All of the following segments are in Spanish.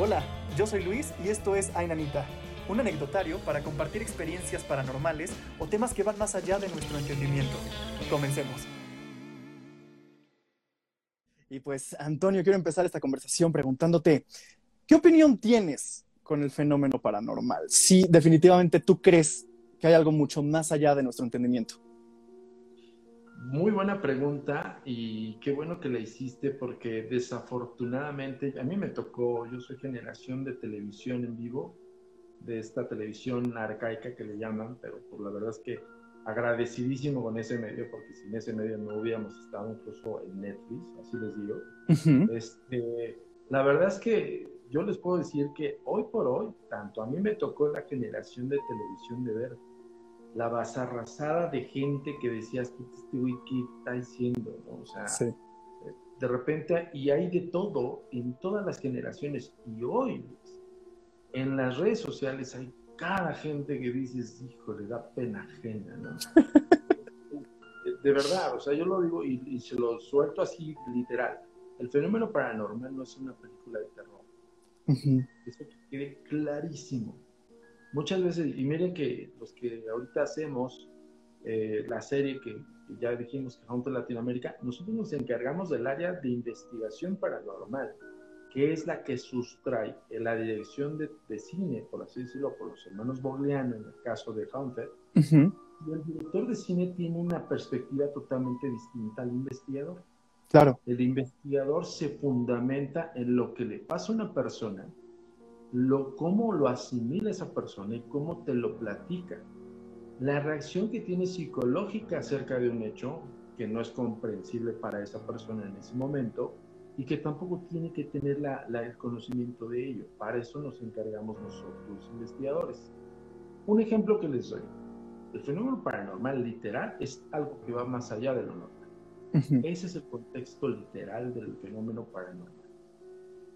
Hola, yo soy Luis y esto es Ainanita, un anecdotario para compartir experiencias paranormales o temas que van más allá de nuestro entendimiento. Comencemos. Y pues, Antonio, quiero empezar esta conversación preguntándote, ¿qué opinión tienes con el fenómeno paranormal? Si definitivamente tú crees que hay algo mucho más allá de nuestro entendimiento. Muy buena pregunta y qué bueno que la hiciste porque desafortunadamente a mí me tocó, yo soy generación de televisión en vivo, de esta televisión arcaica que le llaman, pero por la verdad es que agradecidísimo con ese medio porque sin ese medio no hubiéramos estado incluso en Netflix, así les digo. este, la verdad es que yo les puedo decir que hoy por hoy, tanto a mí me tocó la generación de televisión de ver la basarrasada de gente que decías, ¿qué este güey qué está diciendo? O sea, de repente, y hay de todo en todas las generaciones. Y hoy, en las redes sociales hay cada gente que dices, hijo, le da pena ajena, ¿no? de verdad, o sea, yo lo digo y, se lo suelto así literal. El fenómeno paranormal no es una película de terror. Eso quede clarísimo muchas veces, y miren que los que ahorita hacemos eh, la serie que, ya dijimos que Hunter Latinoamérica, nosotros nos encargamos del área de investigación paranormal, que es la que sustrae en la dirección de, cine, por así decirlo, por los hermanos Bogliano en el caso de Hunter. Y el director de cine tiene una perspectiva totalmente distinta al investigador. Claro. El investigador se fundamenta en lo que le pasa a una persona lo, cómo lo asimila esa persona y cómo te lo platica. La reacción que tiene psicológica acerca de un hecho que no es comprensible para esa persona en ese momento y que tampoco tiene que tener la, el conocimiento de ello. Para eso nos encargamos nosotros, los investigadores. Un ejemplo que les doy. El fenómeno paranormal literal es algo que va más allá de lo normal. Ese es el contexto literal del fenómeno paranormal.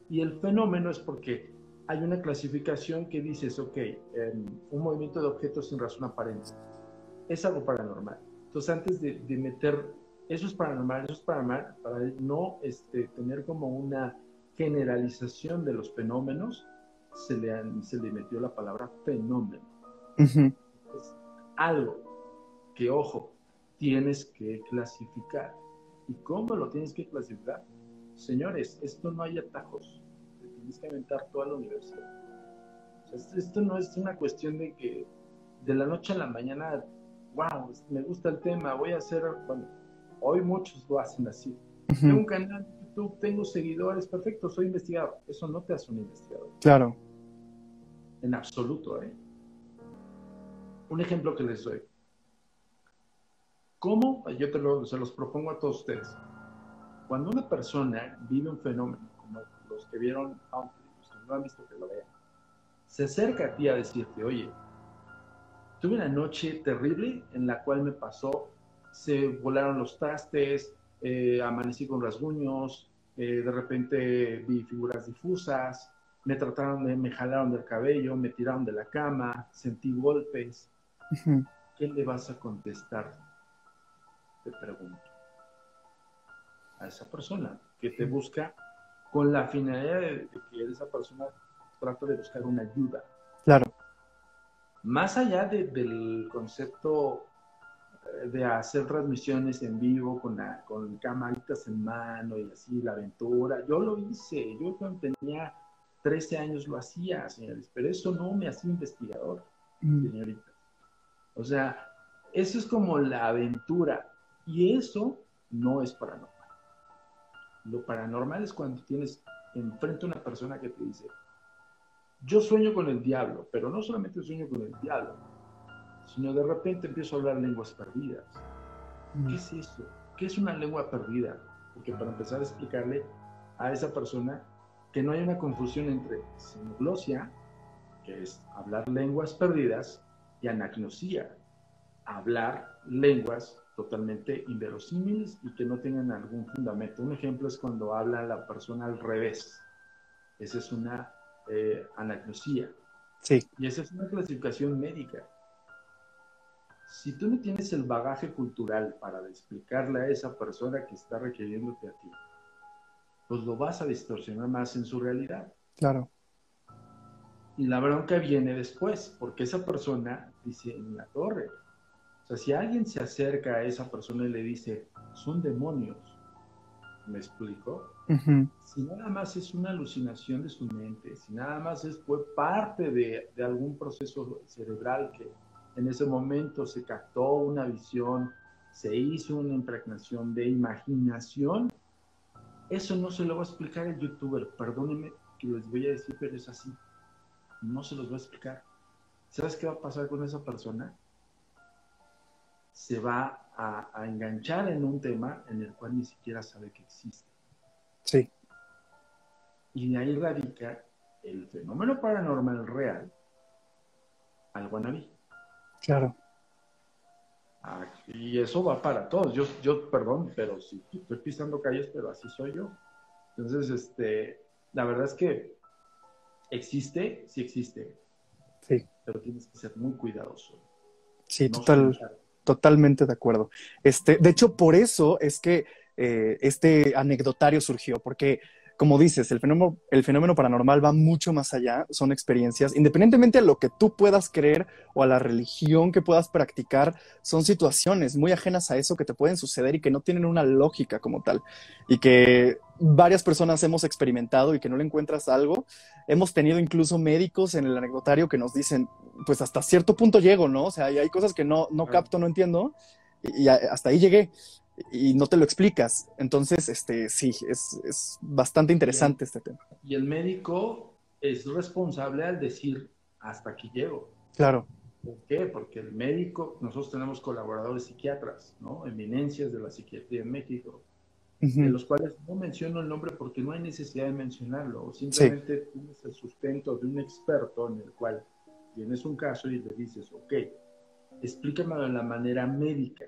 Y el fenómeno es porque hay una clasificación que dices, ok, em, un movimiento de objetos sin razón aparente es algo paranormal. Entonces, antes de, meter, eso es paranormal, eso es paranormal, para no este, tener como una generalización de los fenómenos, se le, se le metió la palabra fenómeno. Es algo que, ojo, tienes que clasificar. ¿Y cómo lo tienes que clasificar? Señores, esto no hay atajos tienes que aventar toda la universidad. esto no es una cuestión de que de la noche a la mañana, wow, me gusta el tema, voy a hacer, bueno, hoy muchos lo hacen así. Tengo un canal de YouTube, tengo seguidores, perfecto, soy investigador. Eso no te hace un investigador. Claro. En absoluto, ¿eh? Un ejemplo que les doy. ¿Cómo? Yo te lo, se los propongo a todos ustedes. Cuando una persona vive un fenómeno, los que vieron, aunque los que no han visto que lo vean, se acerca a ti a decirte, oye, tuve una noche terrible en la cual me pasó, se volaron los trastes, eh, amanecí con rasguños, eh, de repente vi figuras difusas, me trataron de, me jalaron del cabello, me tiraron de la cama, sentí golpes. ¿Qué le vas a contestar? Te pregunto. A esa persona que te busca con la finalidad de, que esa persona trate de buscar una ayuda. Claro. Más allá del concepto eh, de hacer transmisiones en vivo con, la, con camaritas en mano y así, la aventura, yo lo hice, yo cuando tenía 13 años lo hacía, señores, pero eso no me hacía investigador, mm. señorita. O sea, eso es como la aventura y eso no es para nosotros. Lo paranormal es cuando tienes enfrente a una persona que te dice, yo sueño con el diablo, pero no solamente sueño con el diablo, sino de repente empiezo a hablar lenguas perdidas. Mm. ¿Qué es eso? ¿Qué es una lengua perdida? Porque para empezar a explicarle a esa persona que no hay una confusión entre sinoglosia, que es hablar lenguas perdidas, y anagnosia, hablar lenguas totalmente inverosímiles y que no tengan algún fundamento. Un ejemplo es cuando habla la persona al revés. Esa es una eh, anagnosia. Sí. Y esa es una clasificación médica. Si tú no tienes el bagaje cultural para explicarle a esa persona que está requiriéndote a ti, pues lo vas a distorsionar más en su realidad. Claro. Y la bronca viene después, porque esa persona dice en la torre. Sea, si alguien se acerca a esa persona y le dice, son demonios, ¿me explico? Si nada más es una alucinación de su mente, si nada más es, fue parte de, de algún proceso cerebral que en ese momento se captó una visión, se hizo una impregnación de imaginación, eso no se lo va a explicar el youtuber, perdónenme que les voy a decir, pero es así. No se los va a explicar. ¿Sabes qué va a pasar con esa persona? Se va a, a enganchar en un tema en el cual ni siquiera sabe que existe. Sí. Y de ahí radica el fenómeno paranormal real al guanabí. Claro. Ah, y eso va para todos. Yo, yo, perdón, pero sí, estoy pisando calles, pero así soy yo. Entonces, este, la verdad es que existe, sí existe. Sí. Pero tienes que ser muy cuidadoso. Sí, total, totalmente de acuerdo. Este, de hecho, por eso es que eh, este anecdotario surgió, porque como dices, el fenómeno, el fenómeno paranormal va mucho más allá, son experiencias, independientemente de lo que tú puedas creer o a la religión que puedas practicar, son situaciones muy ajenas a eso que te pueden suceder y que no tienen una lógica como tal, y que varias personas hemos experimentado y que no le encuentras algo. Hemos tenido incluso médicos en el anecdotario que nos dicen, pues hasta cierto punto llego, ¿no? O sea, hay cosas que no, no capto, no entiendo, y hasta ahí llegué y no te lo explicas. Entonces, este, sí, es, es bastante interesante este tema. Y el médico es responsable al decir, hasta aquí llego. Claro. ¿Por qué? Porque el médico, nosotros tenemos colaboradores psiquiatras, ¿no? Eminencias de la psiquiatría en México, de los cuales no menciono el nombre porque no hay necesidad de mencionarlo. Simplemente tienes el sustento de un experto en el cual tienes un caso y le dices, ok, explícamelo de la manera médica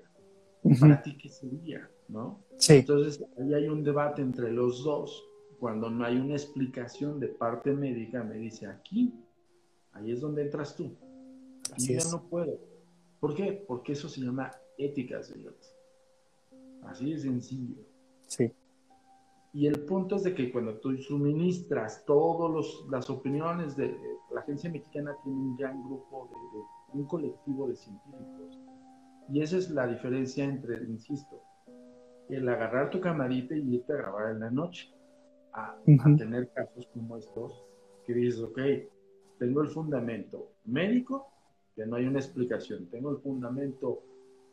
para ti qué sería, ¿no? Sí. Entonces, ahí hay un debate entre los dos. Cuando no hay una explicación de parte médica, me dice, aquí, ahí es donde entras tú. Aquí ya no puedo. ¿Por qué? Porque eso se llama ética, señores. Así de sencillo. Sí. Y el punto es de que cuando tú suministras todas las opiniones de, la agencia mexicana tiene un gran grupo de, un colectivo de científicos y esa es la diferencia entre, insisto, el agarrar tu camarita y irte a grabar en la noche, a, tener casos como estos, que dices, ok, tengo el fundamento médico, que no hay una explicación, tengo el fundamento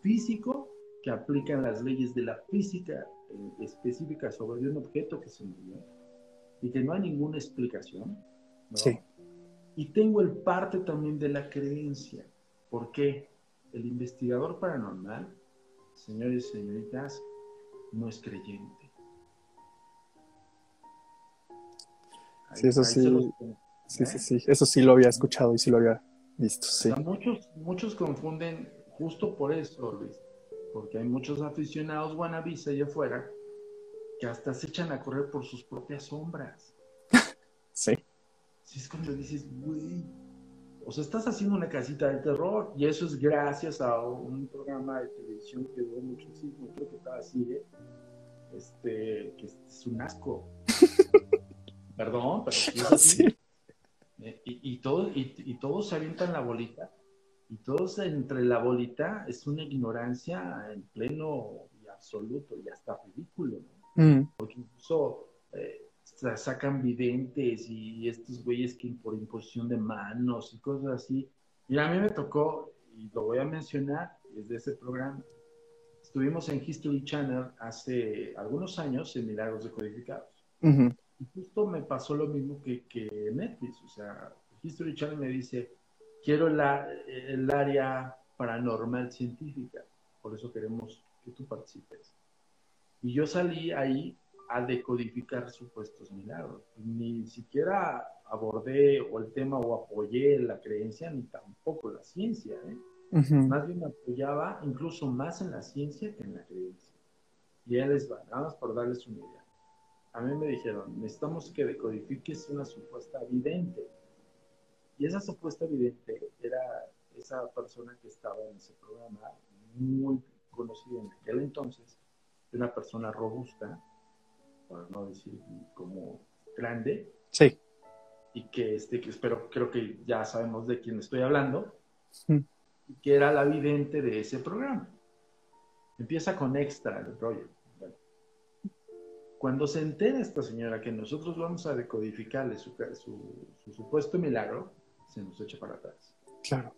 físico, que aplican las leyes de la física eh, específica sobre un objeto que se movió, y que no hay ninguna explicación. Sí. Y tengo el parte también de la creencia. ¿Por qué? El investigador paranormal, señores y señoritas, no es creyente. sí, eso sí. Sí, sí, sí. Eso sí lo había escuchado y sí lo había visto. Sí. muchos, muchos confunden justo por eso, Luis. Porque hay muchos aficionados guanabis allá afuera que hasta se echan a correr por sus propias sombras. sí. Sí, es cuando dices, güey, o sea, estás haciendo una casita de terror y eso es gracias a un programa de televisión que duró muchísimo, creo que estaba así, ¿eh? este, que es un asco. Perdón, pero sí así. Eh, y, todo, y, todos se avientan la bolita y todos entre la bolita es una ignorancia en pleno y absoluto y hasta ridículo, ¿no? Mm. Porque incluso eh, sacan videntes y estos güeyes que por imposición de manos y cosas así. Y a mí me tocó, y lo voy a mencionar desde ese programa, estuvimos en History Channel hace algunos años en Milagros Decodificados. Y justo me pasó lo mismo que, que Netflix, o sea, History Channel me dice, quiero la, el área paranormal científica, por eso queremos que tú participes. Y yo salí ahí a decodificar supuestos milagros. Ni siquiera abordé o el tema o apoyé la creencia, ni tampoco la ciencia. ¿eh? Más bien apoyaba incluso más en la ciencia que en la creencia. Y ya les va, nada más por darles una idea. A mí me dijeron, necesitamos que decodifiques una supuesta evidente. Y esa supuesta evidente era esa persona que estaba en ese programa, muy conocida en aquel entonces, una persona robusta, no decir como grande. Sí. y que, este, que espero, creo que ya sabemos de quién estoy hablando, Mm. y que era la vidente de ese programa. Empieza con extra el rollo. Bueno, cuando se entera esta señora que nosotros vamos a decodificarle su, su, su supuesto milagro, se nos echa para atrás. Claro.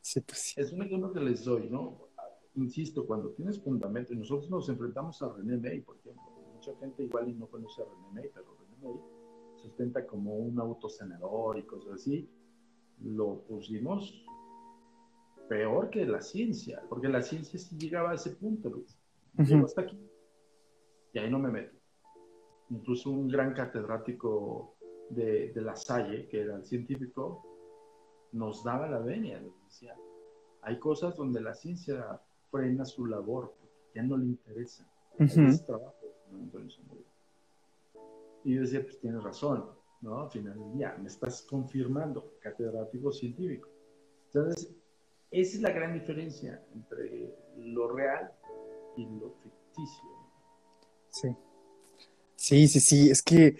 Sí, pues sí. Es un ejemplo que les doy, ¿no? Insisto, cuando tienes fundamento, y nosotros nos enfrentamos a René May, por ejemplo, mucha gente igual y no conoce a René May, pero René May se ostenta como un autosanador y cosas así, lo pusimos peor que la ciencia, porque la ciencia sí llegaba a ese punto, Luis. Llegó Ujú. hasta aquí. Y ahí no me meto. Incluso un gran catedrático de, de La Salle, que era el científico, nos daba la venia, nos decía, hay cosas donde la ciencia frena su labor, porque ya no le interesa. Ujú. Es trabajo, Y yo decía, pues tienes razón, ¿no? Al final del día, me estás confirmando, catedrático científico. Entonces, esa es la gran diferencia entre lo real y lo ficticio. Sí. Sí, sí, sí. Es que,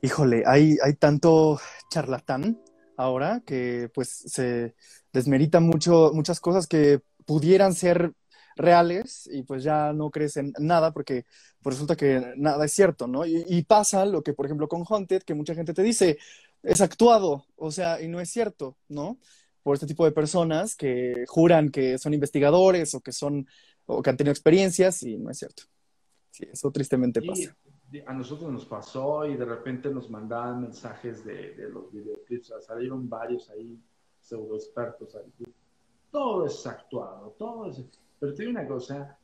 híjole, hay, hay tanto charlatán ahora que pues se desmerita mucho, muchas cosas que pudieran ser reales y pues ya no crees en nada porque pues resulta que nada es cierto, ¿no? Y, y pasa lo que, por ejemplo, con Haunted, que mucha gente te dice, es actuado, o sea, y no es cierto, ¿no? Por este tipo de personas que juran que son investigadores o que son, o que han tenido experiencias y no es cierto. Sí, eso tristemente pasa. a nosotros nos pasó y de repente nos mandaban mensajes de, de los videoclips, o sea, salieron varios ahí, pseudo expertos ahí. Todo es actuado, todo es... Pero te digo una cosa,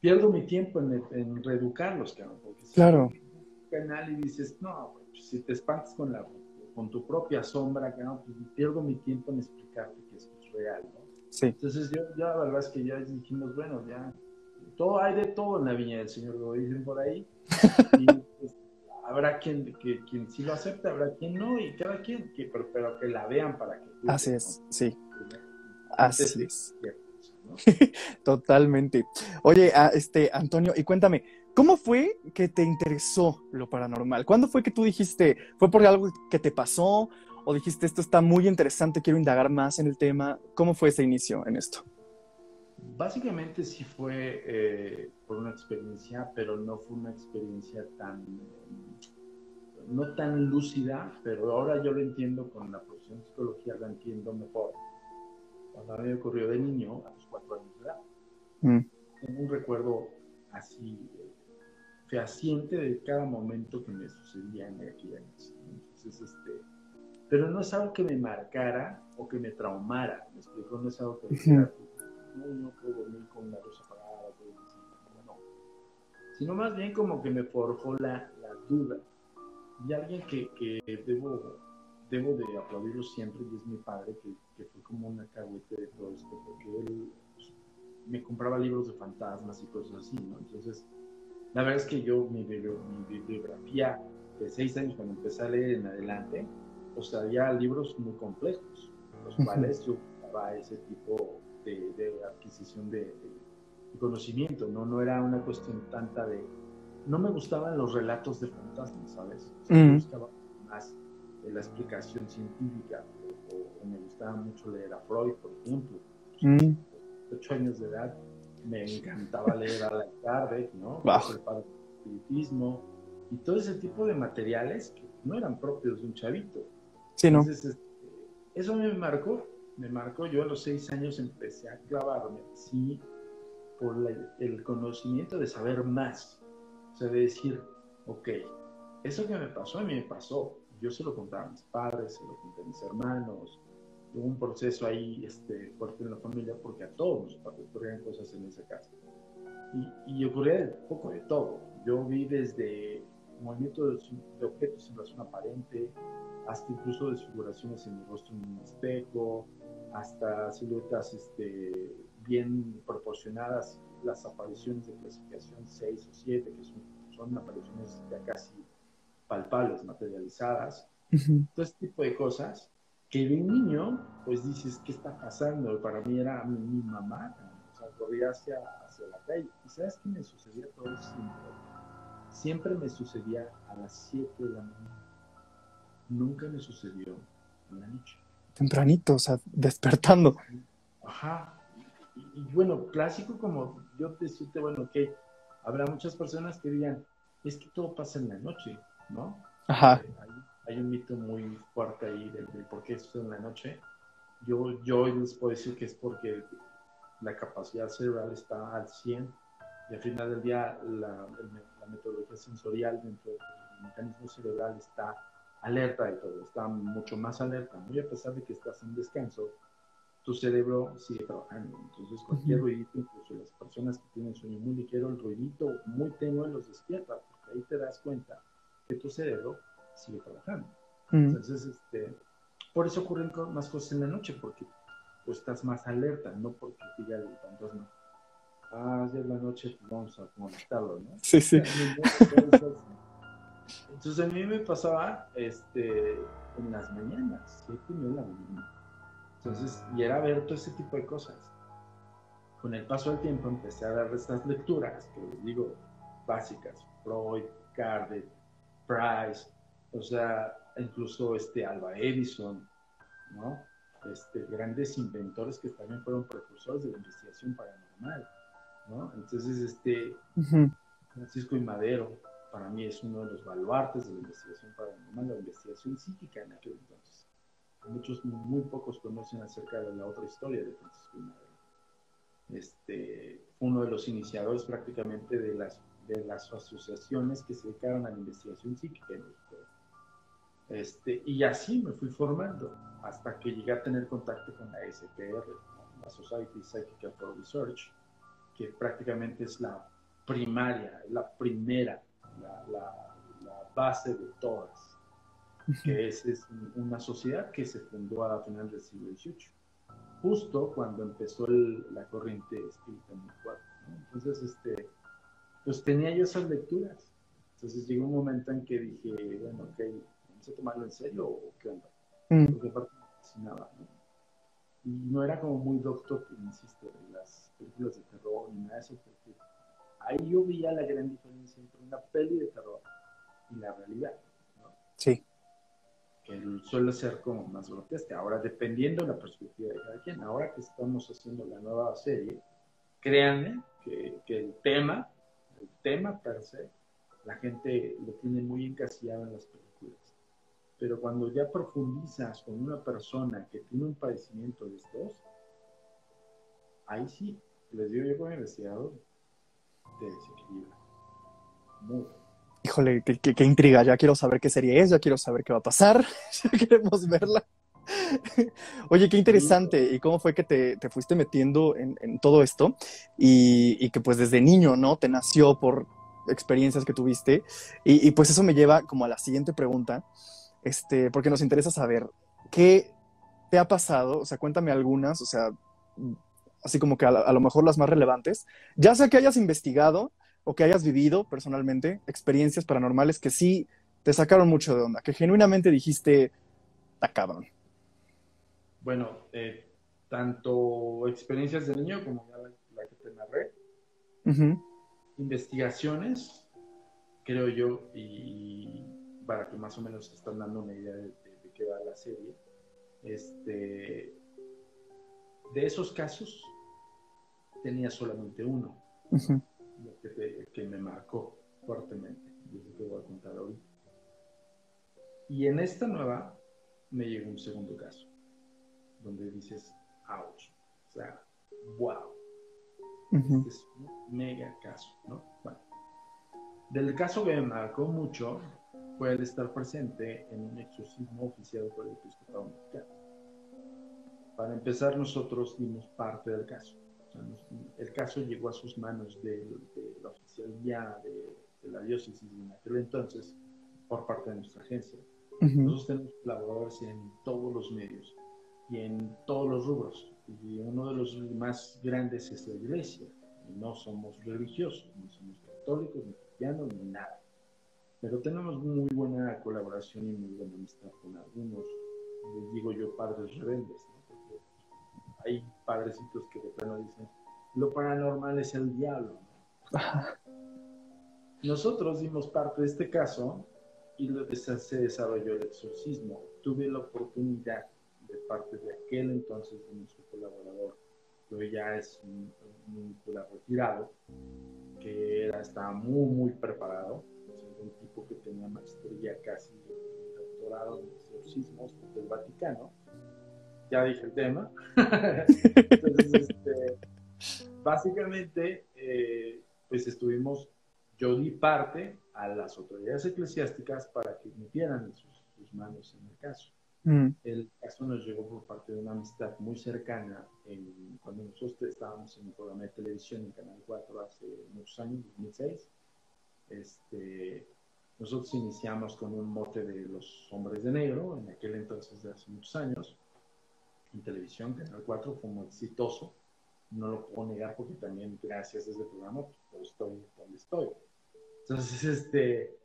pierdo mi tiempo en, en reeducarlos, cabrón, porque si Claro. un canal y dices, no, pues, si te espantas con, la, con tu propia sombra, cabrón, pues pierdo mi tiempo en explicarte que esto es real, ¿no? Sí. Entonces yo, ya la verdad es que ya dijimos, bueno, ya, todo hay de todo en la viña del Señor, lo dicen por ahí. Y pues, habrá quien, que, quien sí lo acepta, habrá quien no, y cada quien, que, pero, pero que la vean para que... Así es, ¿no? sí, así es. Totalmente. Oye, ah, este, Antonio, y cuéntame, ¿cómo fue que te interesó lo paranormal? ¿Cuándo fue que tú dijiste, fue por algo que te pasó o dijiste, esto está muy interesante, quiero indagar más en el tema? ¿Cómo fue ese inicio en esto? Básicamente sí fue eh, por una experiencia, pero no fue una experiencia tan, no tan lúcida, pero ahora yo lo entiendo con la profesión de psicología, lo entiendo mejor. Cuando a mí me ocurrió de niño, a los cuatro años de edad, Mm, tengo un recuerdo así eh, fehaciente de cada momento que me sucedía en aquella noche. ¿no? Entonces, este, pero no es algo que me marcara o que me traumara, ¿me explico? No es algo que me dijera, no, no puedo dormir con una luz apagada, no, no. Sino más bien como que me forjó la, la duda. Y alguien que, que debo, debo de aplaudirlo siempre, y es mi padre, que, que fue como una cahuete de todo esto, porque él pues, me compraba libros de fantasmas y cosas así, ¿no? Entonces, la verdad es que yo, mi, bibli- mi bibliografía de seis años, cuando empecé a leer en adelante, sea, había libros muy complejos, los cuales yo usaba ese tipo de, de adquisición de, de- conocimiento, ¿no? No era una cuestión tanta de... No me gustaban los relatos de fantasmas, ¿sabes? O sea, Mm. Me gustaba más de la explicación científica, me gustaba mucho leer a Freud, por ejemplo. mm, ocho años de edad, me encantaba leer a la Kardec, ¿no? Wow. El padre del espiritismo y todo ese tipo de materiales que no eran propios de un chavito. Sí, ¿no? Entonces, este, eso me marcó, me marcó. Yo a los seis años empecé a clavarme, sí, por la- el conocimiento de saber más. O sea, de decir, ok, eso que me pasó a mí me pasó. Yo se lo contaba a mis padres, se lo conté a mis hermanos. Hubo un proceso ahí este, fuerte en la familia porque a todos nos ocurrían cosas en esa casa. Y, y ocurría un poco de todo. Yo vi desde movimiento de, objetos en razón aparente, hasta incluso desfiguraciones en mi rostro en un espejo, hasta siluetas este, bien proporcionadas, las apariciones de clasificación 6 o 7, que son, son apariciones ya casi palpables, materializadas, Ujú. todo este tipo de cosas que de niño, pues dices, ¿qué está pasando? Para mí era mi, mi mamá, o sea, corría hacia, hacia la calle. ¿Y sabes qué me sucedía todo siempre? Siempre me sucedía a las 7 de la mañana. nunca me sucedió en la noche. Tempranito, o sea, despertando. Ajá. Y, bueno, clásico como yo te decirte, bueno, que habrá muchas personas que digan, es que todo pasa en la noche, ¿no? Ajá. Eh, hay, un mito muy fuerte ahí de, por qué esto en la noche. Yo, yo les puedo decir que es porque la capacidad cerebral está al 100 y al final del día la, la metodología sensorial dentro del mecanismo cerebral está alerta de todo, está mucho más alerta, muy a pesar de que estás en descanso, tu cerebro sigue trabajando. Entonces, cualquier ruidito, incluso las personas que tienen sueño muy ligero, el ruidito muy tenue los despierta, porque ahí te das cuenta que tu cerebro sigue trabajando. Entonces, este, por eso ocurren más cosas en la noche, porque pues, estás más alerta, no porque diga el fantasma, ah, ya es la noche, pues vamos a conectarlo, ¿no? Sí, sí. Entonces a mí me pasaba este, en las mañanas, siete y la mañana. Entonces, y era ver todo ese tipo de cosas. Con el paso del tiempo empecé a dar estas lecturas, que les digo, básicas, Freud, Kardec, Price, o sea, incluso este Alba Edison, ¿no? Este, grandes inventores que también fueron precursores de la investigación paranormal, ¿no? Entonces, este, Francisco y Madero, para mí es uno de los baluartes de la investigación paranormal, la investigación psíquica en aquel entonces. Muchos, muy pocos conocen acerca de la otra historia de Francisco y Madero. Este, uno de los iniciadores prácticamente de las, de las asociaciones que se dedicaron a la investigación psíquica en Este, y así me fui formando hasta que llegué a tener contacto con la SPR, la Society Psychical for Research, que prácticamente es la primaria, la primera la, base de todas, que es, una sociedad que se fundó a final del siglo XVIII, justo cuando empezó la corriente espírita muy fuerte. Entonces, este, pues tenía yo esas lecturas. Entonces llegó un momento en que dije, bueno, ok, ¿vamos a tomarlo en serio o qué onda? Mm. Porque aparte me fascinaba, ¿no? Y no era como muy doctor, insisto, en las películas de terror ni nada de eso, porque ahí yo veía la gran diferencia entre una peli de terror y la realidad. ¿no? Sí. Que suele ser como más grotesca. Ahora, dependiendo de la perspectiva de cada quien, ahora que estamos haciendo la nueva serie, créanme que, que el tema, el tema per se, la gente lo tiene muy encasillado en las películas. Pero cuando ya profundizas con una persona que tiene un padecimiento de estos, ahí sí, les digo yo como investigador, desequilibra. Híjole, qué, intriga, ya quiero saber qué serie es, ya quiero saber qué va a pasar, ya queremos verla. Oye, qué interesante. ¿Y cómo fue que te, fuiste metiendo en, todo esto? Y, que pues desde niño, ¿no? Te nació por experiencias que tuviste. Y, pues eso me lleva como a la siguiente pregunta, este, porque nos interesa saber qué te ha pasado, o sea, cuéntame algunas, o sea, así como que a, lo mejor las más relevantes, ya sea que hayas investigado o que hayas vivido personalmente experiencias paranormales que sí te sacaron mucho de onda, que genuinamente dijiste, está cabrón. Bueno, eh, tanto experiencias de niño como ya la, que te narré, investigaciones, creo yo, y para que más o menos están dando una idea de, de qué va la serie, este, de esos casos, tenía solamente uno, que, me marcó fuertemente, y eso te voy a contar hoy. Y en esta nueva me llegó un segundo caso, donde dices, ouch, o sea, wow, este es un mega caso, ¿no? Bueno, del caso que me marcó mucho el estar presente en un exorcismo oficiado por el episcopado mexicano. Para empezar, nosotros dimos parte del caso. el caso llegó a sus manos de, la oficialía de, la diócesis en aquel entonces por parte de nuestra agencia. Nosotros tenemos colaboradores en todos los medios y en todos los rubros. Y uno de los más grandes es la iglesia. no somos religiosos, no somos católicos, ni cristianos, ni nada. Pero tenemos muy buena colaboración y muy buena amistad con algunos, les digo yo, padres rebeldes hay padrecitos que de plano dicen, lo paranormal es el diablo. Nosotros dimos parte de este caso y se desarrolló el exorcismo. Tuve la oportunidad de parte de aquel entonces de nuestro colaborador, que ya es un, un, retirado, que era, estaba muy, muy preparado, un tipo que tenía maestría casi doctorado en exorcismos del Vaticano. Ya dije el tema. Entonces, este, básicamente, eh, pues estuvimos, yo di parte a las autoridades eclesiásticas para que metieran sus, manos en el caso. Mm. El caso nos llegó por parte de una amistad muy cercana en, cuando nosotros estábamos en un programa de televisión en Canal 4 hace muchos años, 2006. Este, nosotros iniciamos con un mote de los hombres de negro, en aquel entonces de hace muchos años, en televisión, Canal 4, fue muy exitoso. No lo puedo negar porque también gracias a ese programa pues, estoy donde estoy. Entonces, este,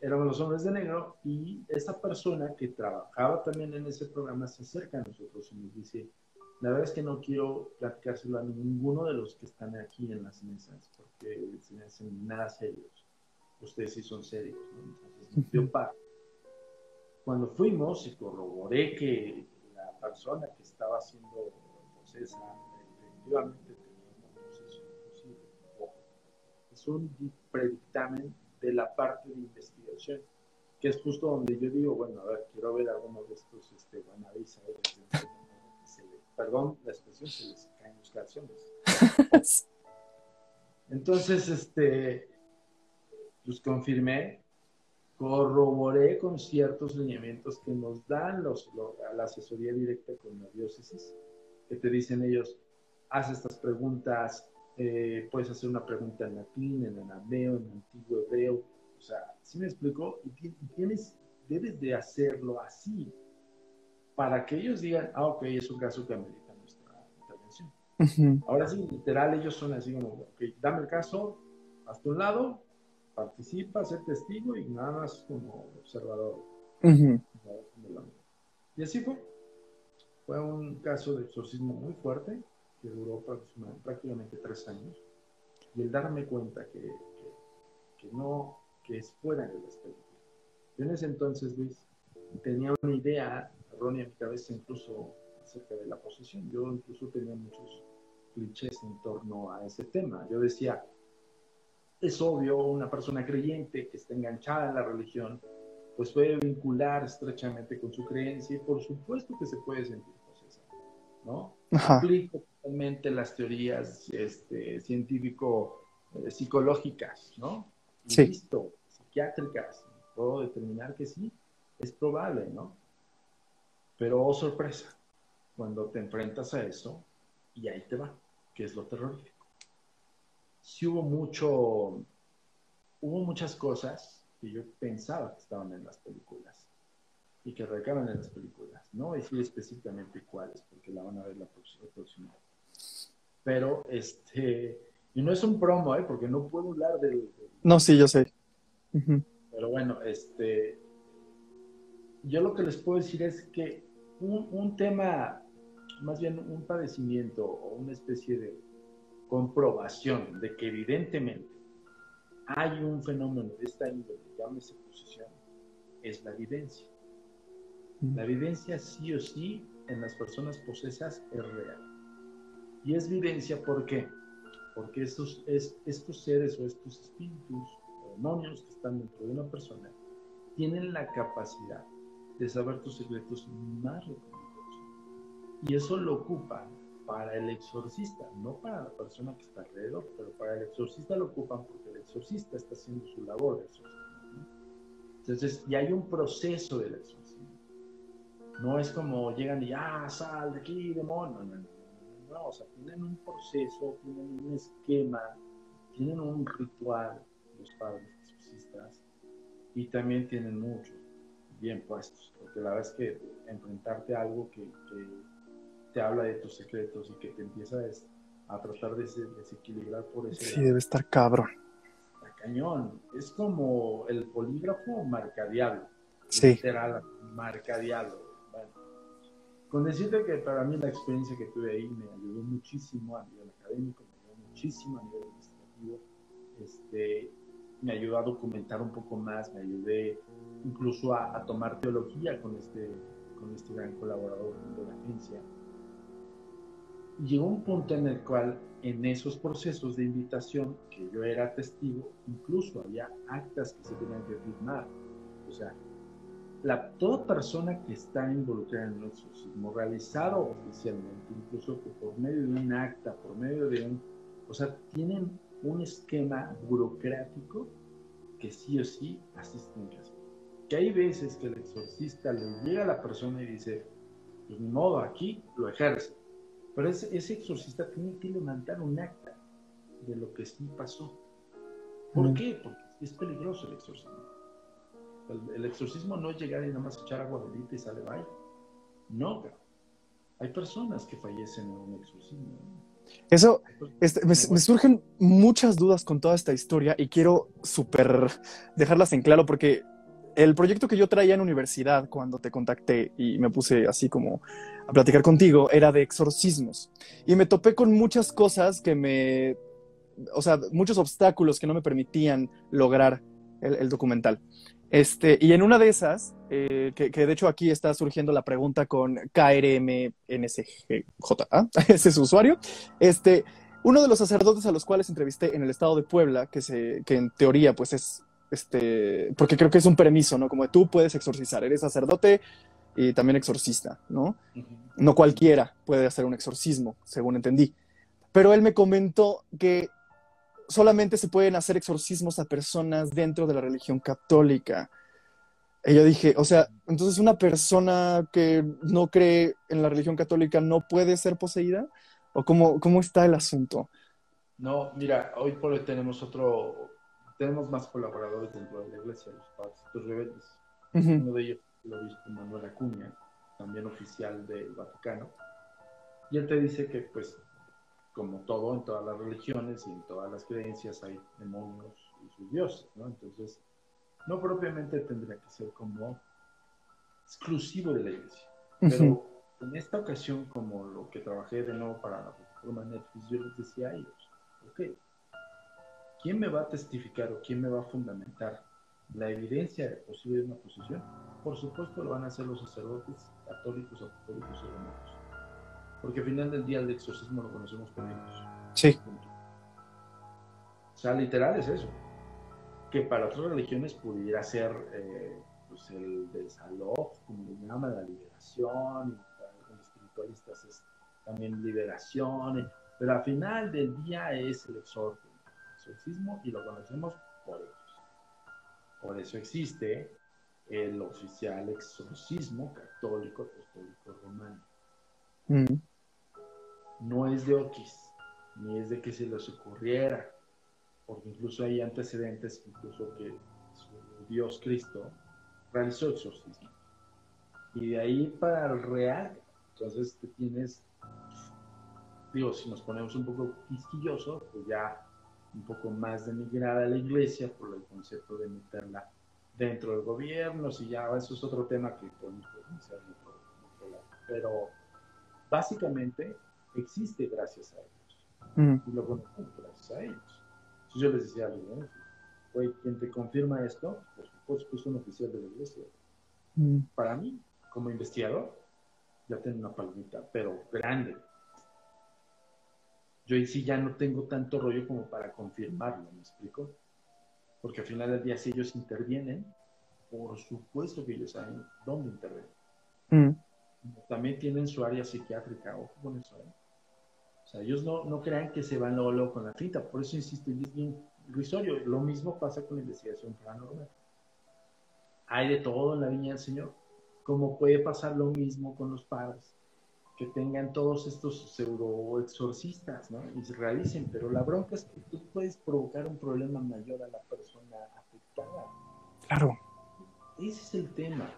éramos los hombres de negro y esa persona que trabajaba también en ese programa se acerca a nosotros y nos dice, la verdad es que no quiero platicárselo a ninguno de los que están aquí en las mesas porque se me hacen nada serios. Ustedes sí son serios, Entonces, yo Cuando fuimos y corroboré que la persona que estaba haciendo procesa efectivamente tenía un proceso imposible. Es un predictamen de la parte de investigación, que es justo donde yo digo, bueno, a ver, quiero ver algunos de estos este, van a avisar, perdón la expresión, se les caen los calzones. Entonces, este, pues confirmé, corroboré con ciertos lineamientos que nos dan los, a la asesoría directa con la diócesis, que te dicen ellos, haz estas preguntas, eh, puedes hacer una pregunta en latín, en arameo, en antiguo hebreo, o sea, ¿sí me explico? Y tienes, debes de hacerlo así, para que ellos digan, ah, ok, es un caso que amerita nuestra intervención. Ahora sí, literal, ellos son así como, ok, dame el caso, hasta un lado, participa, ser testigo y nada más como observador. Y así fue. Fue un caso de exorcismo muy fuerte que duró prácticamente tres años. Y el darme cuenta que, que, no, que es fuera de las películas. en ese entonces, Luis, tenía una idea errónea en mi cabeza incluso acerca de la posesión. Yo incluso tenía muchos clichés en torno a ese tema. Yo decía, es obvio, una persona creyente que está enganchada en la religión, pues puede vincular estrechamente con su creencia y por supuesto que se puede sentir posesado, ¿no? Aplico totalmente las teorías este, científico-psicológicas, eh, ¿no? Sí. Listo, psiquiátricas, puedo determinar que sí, es probable, ¿no? Pero, oh sorpresa, cuando te enfrentas a eso, y ahí te va, que es lo terrorífico sí hubo mucho, hubo muchas cosas que yo pensaba que estaban en las películas y que recaban en las películas. No voy a decir específicamente cuáles, porque la van a ver la próxima. Pero, este, y no es un promo, ¿eh? porque no puedo hablar del... No, sí, yo sé. Pero bueno, este, yo lo que les puedo decir es que un, un tema, más bien un padecimiento o una especie de comprobación de que evidentemente hay un fenómeno de esta índole, llámese posición, es la evidencia. Mm. La evidencia sí o sí en las personas posesas es real. Y es evidencia ¿por qué? Porque estos, es, estos seres o estos espíritus o demonios que están dentro de una persona tienen la capacidad de saber tus secretos más recónditos. Y eso lo ocupan para el exorcista, no para la persona que está alrededor, pero para el exorcista lo ocupan porque el exorcista está haciendo su labor de exorcismo. Entonces, y hay un proceso del exorcismo. No es como llegan y, ah, sal de aquí, demonio. No, no, no, no, o sea, tienen un proceso, tienen un esquema, tienen un ritual, los padres exorcistas, y también tienen muchos bien puestos, porque la verdad es que enfrentarte a algo que, que te habla de tus secretos y que te empieza a, tratar de desequilibrar por ese Sí, debe estar cabrón. Está cañón. Es como el polígrafo marca diablo. Sí. Literal, marca diablo. Bueno, con decirte que para mí la experiencia que tuve ahí me ayudó muchísimo a nivel académico, me ayudó muchísimo a nivel administrativo. Este, me ayudó a documentar un poco más, me ayudé incluso a, tomar teología con este, con este gran colaborador de la agencia. Llegó un punto en el cual en esos procesos de invitación, que yo era testigo, incluso había actas que se tenían que firmar. O sea, la, toda persona que está involucrada en un exorcismo, realizado oficialmente, incluso por medio de un acta, por medio de un... O sea, tienen un esquema burocrático que sí o sí asisten que. Que hay veces que el exorcista le llega a la persona y dice, pues ni modo, aquí lo ejerce. Pero ese, ese exorcista tiene que levantar un acta de lo que sí pasó. ¿Por qué? Porque es peligroso el exorcismo. El, exorcismo no es llegar y nada más echar agua bendita y sale bye. No, hay personas que fallecen en un exorcismo. Eso, este, me, surgen muchas dudas con toda esta historia y quiero súper dejarlas en claro porque el proyecto que yo traía en universidad cuando te contacté y me puse así como a platicar contigo era de exorcismos y me topé con muchas cosas que me, o sea, muchos obstáculos que no me permitían lograr el documental. Este, y en una de esas, eh, que, de hecho aquí está surgiendo la pregunta con KRMNSGJ, ese es su usuario, este, uno de los sacerdotes a los cuales entrevisté en el estado de Puebla, que, se, que en teoría pues es, este, porque creo que es un permiso, ¿no? Como de, tú puedes exorcizar, eres sacerdote y también exorcista, ¿no? No cualquiera puede hacer un exorcismo, según entendí. Pero él me comentó que solamente se pueden hacer exorcismos a personas dentro de la religión católica. Y yo dije, o sea, entonces una persona que no cree en la religión católica no puede ser poseída? ¿O cómo, cómo está el asunto? No, mira, hoy por hoy tenemos otro, tenemos más colaboradores dentro de la iglesia, los padres rebeldes. Uno de ellos lo visto Manuel Acuña, también oficial del Vaticano. Y él te dice que pues como todo en todas las religiones y en todas las creencias hay demonios y sus dioses, ¿no? Entonces, no propiamente tendría que ser como exclusivo de la iglesia. Pero en esta ocasión, como lo que trabajé de nuevo para la plataforma Netflix, yo les decía a ellos, ok, ¿quién me va a testificar o quién me va a fundamentar la evidencia de posible una posición? Por supuesto lo van a hacer los sacerdotes católicos, apostólicos y romanos porque al final del día el exorcismo lo conocemos con ellos. Sí. O sea, literal es eso. Que para otras religiones pudiera ser eh, pues el desalojo, como le llama, la liberación, para los espiritualistas es también liberación, pero al final del día es el exorcismo y lo conocemos por ellos. Por eso existe el oficial exorcismo católico apostólico romano. Mm no es de Oquis, ni es de que se les ocurriera, porque incluso hay antecedentes, incluso que su Dios Cristo realizó exorcismo. Y de ahí para el real, entonces te tienes, digo, si nos ponemos un poco quisquillosos, pues ya un poco más denigrada la iglesia por el concepto de meterla dentro del gobierno, si ya eso es otro tema que podemos iniciar Pero básicamente existe gracias a ellos. Y lo conocemos gracias a ellos. Entonces yo les decía a los oye, quien te confirma esto, por supuesto, es un oficial de la iglesia. Para mí, como investigador, ya tengo una palmita, pero grande. Yo ahí sí ya no tengo tanto rollo como para confirmarlo, ¿me explico? Porque al final del día, si ellos intervienen, por supuesto que ellos saben dónde intervienen. También tienen su área psiquiátrica, ojo con eso. ¿eh? O sea, ellos no, no crean que se van luego, luego con la finta, por eso insisto, es bien risorio. Lo mismo pasa con la investigación paranormal. Hay de todo en la viña del Señor. Como puede pasar lo mismo con los padres, que tengan todos estos pseudo exorcistas, ¿no? Y se realicen, pero la bronca es que tú puedes provocar un problema mayor a la persona afectada. Claro. Ese es el tema.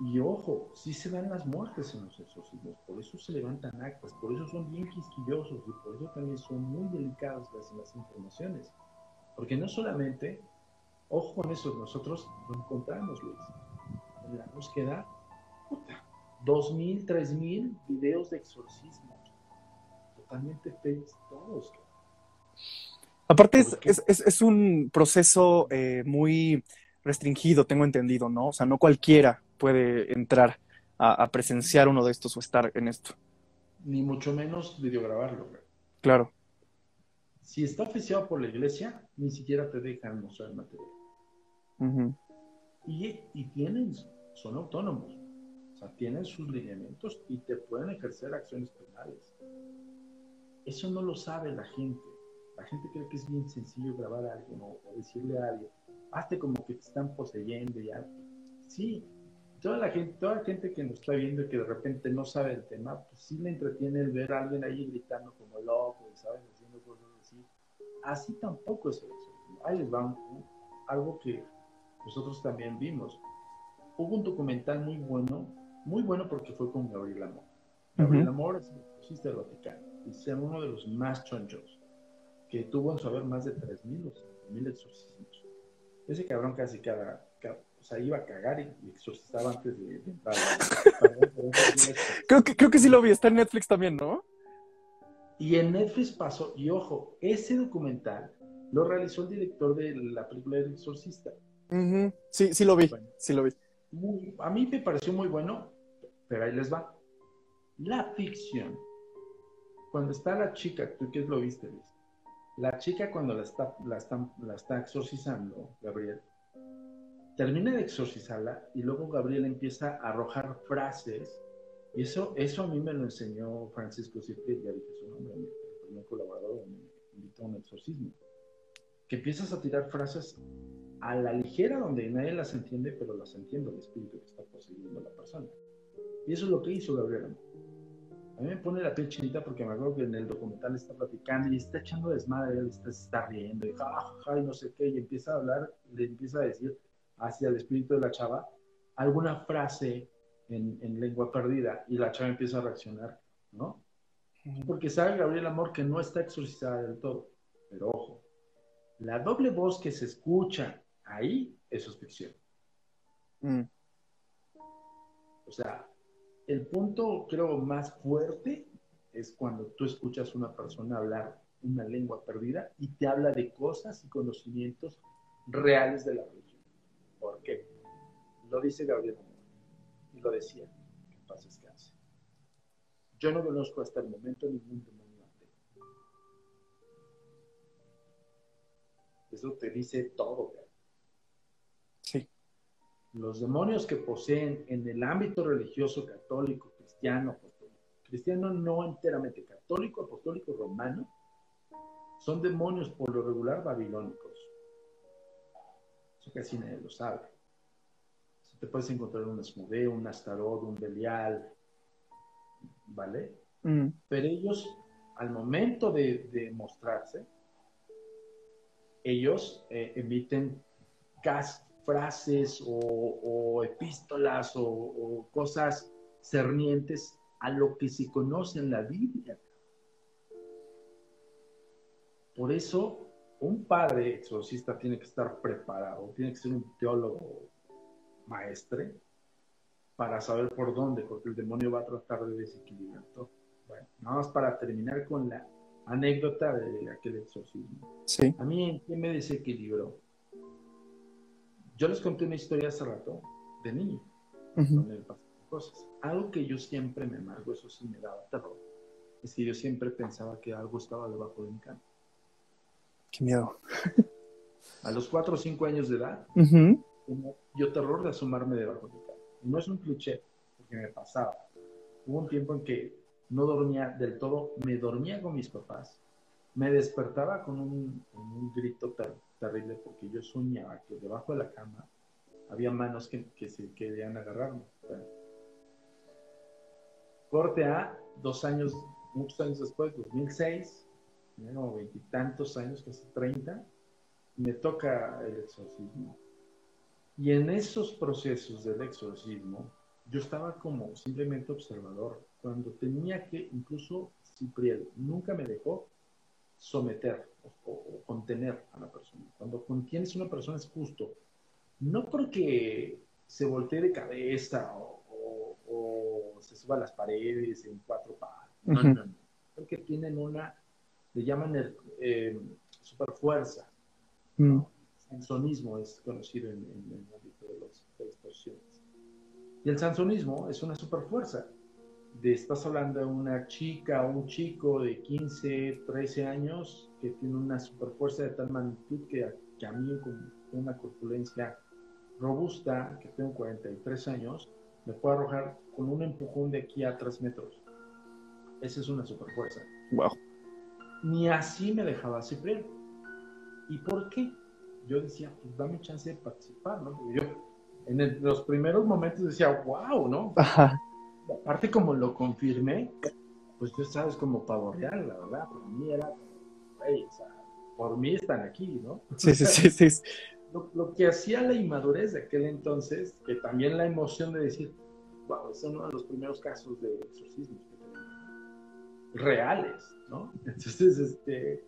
Y ojo, sí se dan las muertes en los exorcismos, por eso se levantan actas, por eso son bien quisquillosos y por eso también son muy delicados las, las informaciones. Porque no solamente, ojo con eso, nosotros lo encontramos, Luis, en la búsqueda, puta, dos mil, tres mil videos de exorcismos, totalmente fakes todos. Aparte es, es, es, un proceso eh, muy restringido, tengo entendido, ¿no? O sea, no cualquiera puede entrar a, presenciar uno de estos o estar en esto. Ni mucho menos videograbarlo. Claro. Si está oficiado por la iglesia, ni siquiera te dejan mostrar el material. y, y tienen, son autónomos. O sea, tienen sus lineamientos y te pueden ejercer acciones penales. Eso no lo sabe la gente. La gente cree que es bien sencillo grabar a alguien o, decirle a alguien, hazte como que te están poseyendo y algo. Sí, toda la gente, toda la gente que nos está viendo y que de repente no sabe el tema, pues sí le entretiene el ver a alguien ahí gritando como loco, ¿sabes? Haciendo cosas así. Así tampoco es eso. Ahí les va algo que nosotros también vimos. Hubo un documental muy bueno, muy bueno porque fue con Gabriel Amor. Gabriel Amor es el exorcista del Vaticano y es uno de los más chonchos, que tuvo en su haber más de 3.000 o 5.000 exorcismos. Ese cabrón casi cada, o sea, iba a cagar y, exorcizaba antes de, entrar. creo, que, creo que sí lo vi, está en Netflix también, ¿no? Y en Netflix pasó, y ojo, ese documental lo realizó el director de la película El Exorcista. Sí, sí lo vi, sí lo vi. a mí me pareció muy bueno, pero ahí les va. La ficción, cuando está la chica, tú que lo viste, la chica cuando la está, la está, exorcizando, Gabriel, termina de exorcizarla y luego Gabriel empieza a arrojar frases. Y eso, eso a mí me lo enseñó Francisco Cirque, ya dije su nombre, mi primer colaborador, me invitó a un exorcismo. Que empiezas a tirar frases a la ligera donde nadie las entiende, pero las entiende el espíritu que está poseyendo la persona. Y eso es lo que hizo Gabriel. A mí me pone la piel chinita porque me acuerdo que en el documental está platicando y está echando desmadre, él está, está riendo y ja, y no sé qué, y empieza a hablar, le empieza a decir hacia el espíritu de la chava alguna frase en, lengua perdida y la chava empieza a reaccionar, ¿no? Porque sabe Gabriel Amor que no está exorcizada del todo. Pero ojo, la doble voz que se escucha ahí, eso es ficción. Mm. O sea, el punto creo más fuerte es cuando tú escuchas a una persona hablar una lengua perdida y te habla de cosas y conocimientos reales de la religión. ¿Por qué? Lo dice Gabriel y lo decía, que paz descanse. Yo no conozco hasta el momento ningún demonio ateo. Eso te dice todo, Sí. Los demonios que poseen en el ámbito religioso católico, cristiano, apostólico, cristiano no enteramente católico, apostólico, romano, son demonios por lo regular babilónicos eso casi nadie lo sabe. Si te puedes encontrar un Esmodeo, un Astarot, un Belial, ¿vale? Mm. Pero ellos, al momento de, mostrarse, ellos eh, emiten frases o, epístolas o, cosas cernientes a lo que se conoce en la Biblia. Por eso un padre exorcista tiene que estar preparado, tiene que ser un teólogo maestre para saber por dónde, porque el demonio va a tratar de desequilibrar todo. Bueno, nada más para terminar con la anécdota de aquel exorcismo. Sí. A mí, ¿qué me desequilibró? Yo les conté una historia hace rato de niño, donde me pasaron cosas. Algo que yo siempre me amargo, eso sí me daba terror, es que yo siempre pensaba que algo estaba debajo de mi cama. Qué miedo. A los 4 o 5 años de edad, yo terror de asomarme debajo de mi cama. No es un cliché, porque me pasaba. Hubo un tiempo en que no dormía del todo, me dormía con mis papás, me despertaba con un, grito terrible porque yo soñaba que debajo de la cama había manos que, se querían agarrarme. corte a dos años, muchos años después, 2006, tengo veintitantos años, casi treinta, me toca el exorcismo. Y en esos procesos del exorcismo, yo estaba como simplemente observador, cuando tenía que, incluso Cipriel nunca me dejó someter o, contener a la persona. Cuando contienes a una persona es justo, no porque se voltee de cabeza o, se suba a las paredes en cuatro patas, no, no, no, porque tienen una le llaman el, eh, super fuerza. Mm. Sansonismo es conocido en, el ámbito de, los, de las Y el sansonismo es una super fuerza. De, estás hablando de una chica o un chico de 15, 13 años que tiene una super fuerza de tal magnitud que, que a mí con una corpulencia robusta, que tengo 43 años, me puede arrojar con un empujón de aquí a 3 metros. Esa es una super fuerza. Wow. Ni así me dejaba Cipriano. ¿Y por qué? Yo decía, pues dame chance de participar, ¿no? yo en los primeros momentos decía, wow, ¿no? Ajá. Aparte como lo confirmé, pues tú sabes como pavo real, la verdad, por mí era, o sea, por mí están aquí, ¿no? Sí, sí, sí, sí. Lo, que hacía la inmadurez de aquel entonces, que también la emoción de decir, wow, es uno de los primeros casos de exorcismo que tenemos, reales, ¿no? Entonces, este,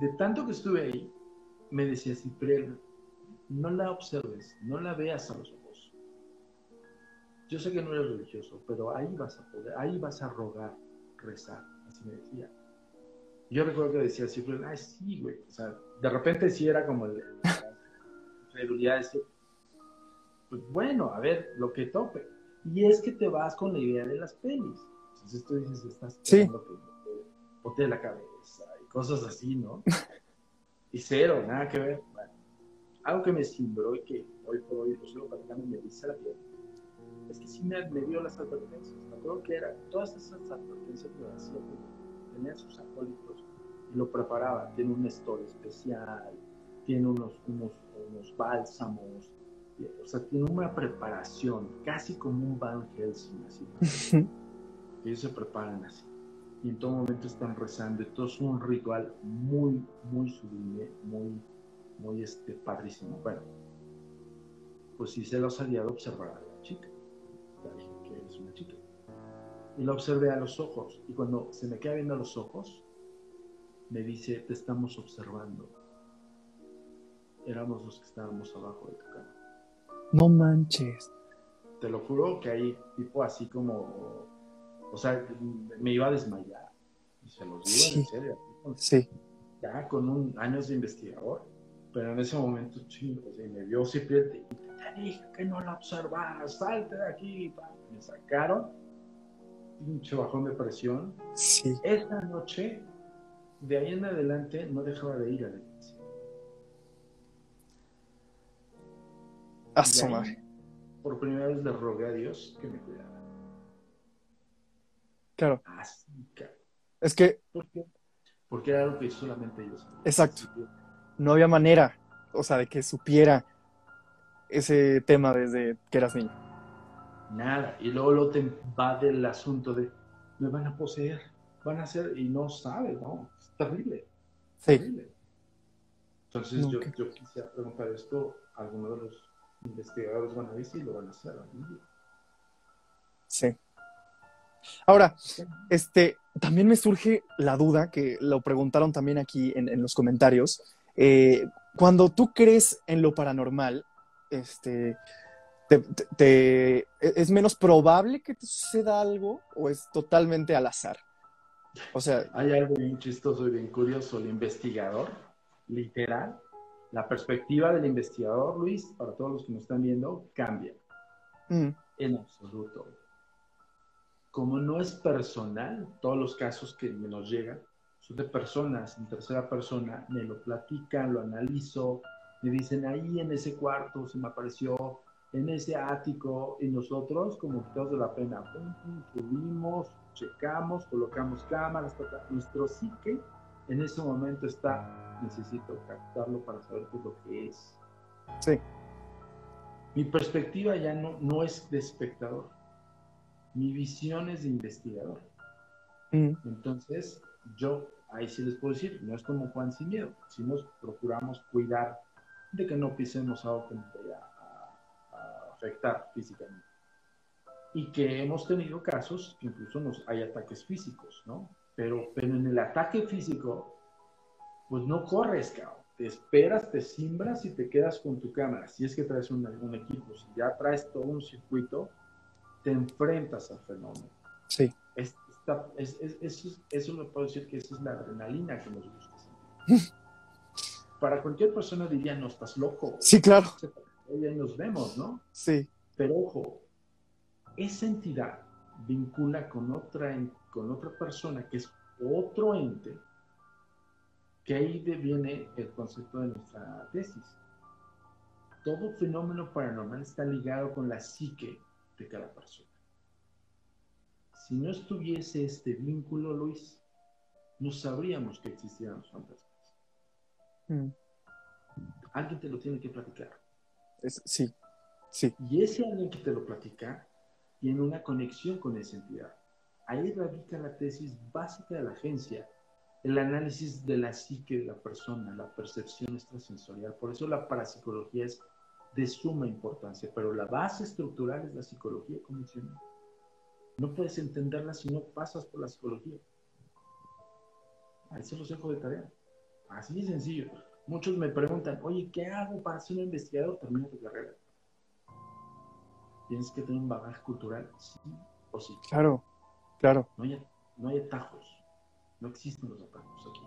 de tanto que estuve ahí, me decía Cipriano, no la observes, no la veas a los ojos. Yo sé que no eres religioso, pero ahí vas a poder, ahí vas a rogar, rezar, así me decía. Yo recuerdo que decía Cipriano, ay, sí, güey, o sea, de repente sí era como el, de pues bueno, a ver, lo que tope. Y es que te vas con la idea de las pelis. Entonces tú dices, estás sí. que de la cabeza y cosas así, ¿no? y cero, nada que ver. Bueno, algo que me simbró y que hoy por hoy lo sigo platicando me dice la piel, me, me dio las advertencias. Me acuerdo que era, todas esas advertencias que me hacía, tenía sus acólitos y lo preparaba. Tiene un store especial, tiene unos, unos, unos bálsamos, o sea, tiene una preparación, casi como un Van Helsing, así. Ellos se preparan así. Y en todo momento están rezando. Y todo es un ritual muy, muy sublime, muy, muy este, padrísimo. Bueno, pues sí se los había de observar dije que es una chica. Y la observé a los ojos. Y cuando se me queda viendo a los ojos, me dice, te estamos observando. Éramos los que estábamos abajo de tu cama. No manches. Te lo juro que ahí, tipo así como, o sea, me iba a desmayar. Y se los digo en serio. Sí. Ya con un años de investigador. Pero en ese momento, sí, me vio y te dije que no la observaras, salte de aquí. Me sacaron, pinche bajón de presión. Sí. Esa noche, de ahí en adelante, no dejaba de ir a la iglesia. Asomar. Por primera vez le rogué a Dios que me cuidara. Claro. Así, claro. Es que. ¿Por qué? Porque era algo que solamente ellos. Exacto. No había manera, o sea, de que supiera ese tema desde que eras niño. Nada. Y luego lo te va del asunto de me van a poseer, van a hacer, y no sabes, ¿no? Es terrible. Sí. Terrible. Entonces yo, yo quisiera preguntar esto a alguno de los investigadores van a ver si lo van a hacer. Sí. Ahora, este, también me surge la duda, que lo preguntaron también aquí en, los comentarios. Eh, cuando tú crees en lo paranormal, este, te, ¿es menos probable que te suceda algo o es totalmente al azar? O sea... Hay algo bien chistoso y bien curioso. El investigador, literal, la perspectiva del investigador, Luis, para todos los que nos están viendo, cambia. Mm. En absoluto. Como no es personal, todos los casos que nos llegan son de personas en tercera persona, me lo platican, lo analizo, me dicen ahí en ese cuarto se me apareció, en ese ático, y nosotros, como quitados de la pena, subimos, checamos, colocamos cámaras, nuestro psique en ese momento está, necesito captarlo para saber qué es lo que es. Sí. Mi perspectiva ya no, no es de espectador, mi visión es de investigador. Mm. Entonces, yo ahí sí les puedo decir, no es como Juan sin miedo, si nos procuramos cuidar de que no pisemos algo que nos vaya a, afectar físicamente. Y que hemos tenido casos que incluso nos hay ataques físicos, ¿no? Pero, pero en el ataque físico, pues no corres, cabrón. Te esperas, te simbras y te quedas con tu cámara. Si es que traes un, algún equipo, si ya traes todo un circuito, te enfrentas al fenómeno. Sí. Es, es, eso, eso me puedo decir que esa es la adrenalina que nos gusta para cualquier persona diría, no, estás loco. Sí, claro. Y ahí nos vemos, ¿no? Sí. Pero ojo, esa entidad vincula con otra, con otra persona que es otro ente, que ahí viene el concepto de nuestra tesis. Todo fenómeno paranormal está ligado con la psique de cada persona. Si no estuviese este vínculo, Luis, no sabríamos que existieran los fantasmas. Mm. Alguien te lo tiene que platicar. sí, sí. Y ese alguien que te lo platica tiene una conexión con esa entidad. Ahí radica la tesis básica de la agencia, el análisis de la psique de la persona, la percepción extrasensorial. Por eso la parapsicología es de suma importancia, pero la base estructural es la psicología convencional. No puedes entenderla si no pasas por la psicología. Ahí se los dejo de tarea. Así de sencillo. Muchos me preguntan, oye, ¿qué hago para ser un investigador? Termina tu carrera. Tienes que tener un bagaje cultural, sí o sí. Claro, claro. No hay, no hay atajos. No existen los atajos aquí.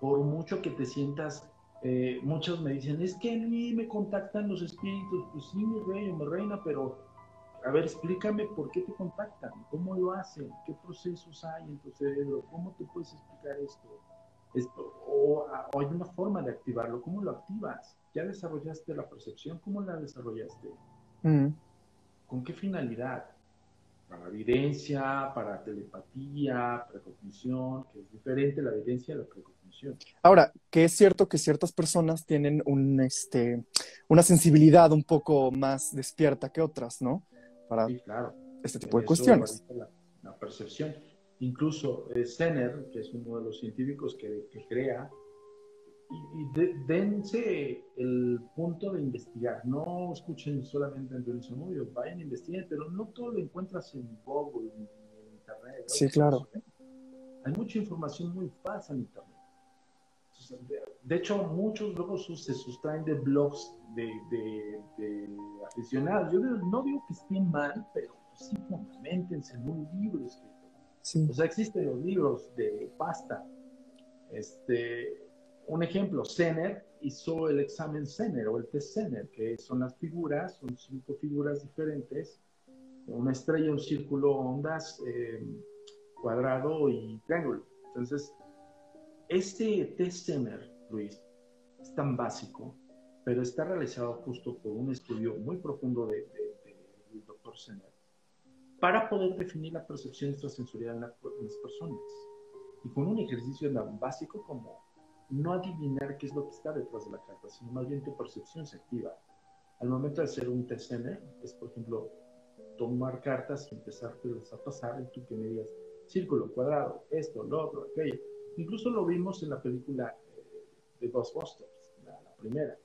Por mucho que te sientas, eh, muchos me dicen, es que a mí me contactan los espíritus. Pues sí, mi rey o mi reina, pero a ver, explícame por qué te contactan, cómo lo hacen, qué procesos hay en tu cerebro, cómo te puedes explicar esto. esto o, hay una forma de activarlo, ¿cómo lo activas? ¿Ya desarrollaste la percepción? ¿Cómo la desarrollaste? Mm. ¿Con qué finalidad? Para evidencia, para telepatía, precognición, que es diferente la evidencia de la precognición. Ahora, que es cierto que ciertas personas tienen un, este, una sensibilidad un poco más despierta que otras, ¿no? Para claro. este tipo de cuestiones. La, percepción. Incluso eh, Senner, que es uno de los científicos que, crea, y, dense el punto de investigar. No escuchen solamente en Dionisio Mubio, vayan a investigar, pero no todo lo encuentras en Google, en, en Internet. Sí, claro. Hay mucha información muy falsa en Internet. De hecho, muchos luego se sustraen de blogs de, aficionados. Yo no digo que estén mal, pero sí fundamentense en un libro escrito. O sea, existen los libros de pasta. Este, un ejemplo, Zener hizo el examen Zener o el test Zener, que son las figuras, son cinco figuras diferentes, una estrella, un círculo, ondas, eh, cuadrado y triángulo. Entonces, este test Zener, Luis, es tan básico pero está realizado justo por un estudio muy profundo del de, doctor Senner para poder definir la percepción extrasensorial en, las personas. Y con un ejercicio tan básico como no adivinar qué es lo que está detrás de la carta, sino más bien tu percepción se activa. Al momento de hacer un TCN, es por ejemplo tomar cartas y empezártelas a pasar y tú que me digas círculo, cuadrado, esto, lo otro, aquello. Incluso lo vimos en la película eh, de Ghostbusters primera,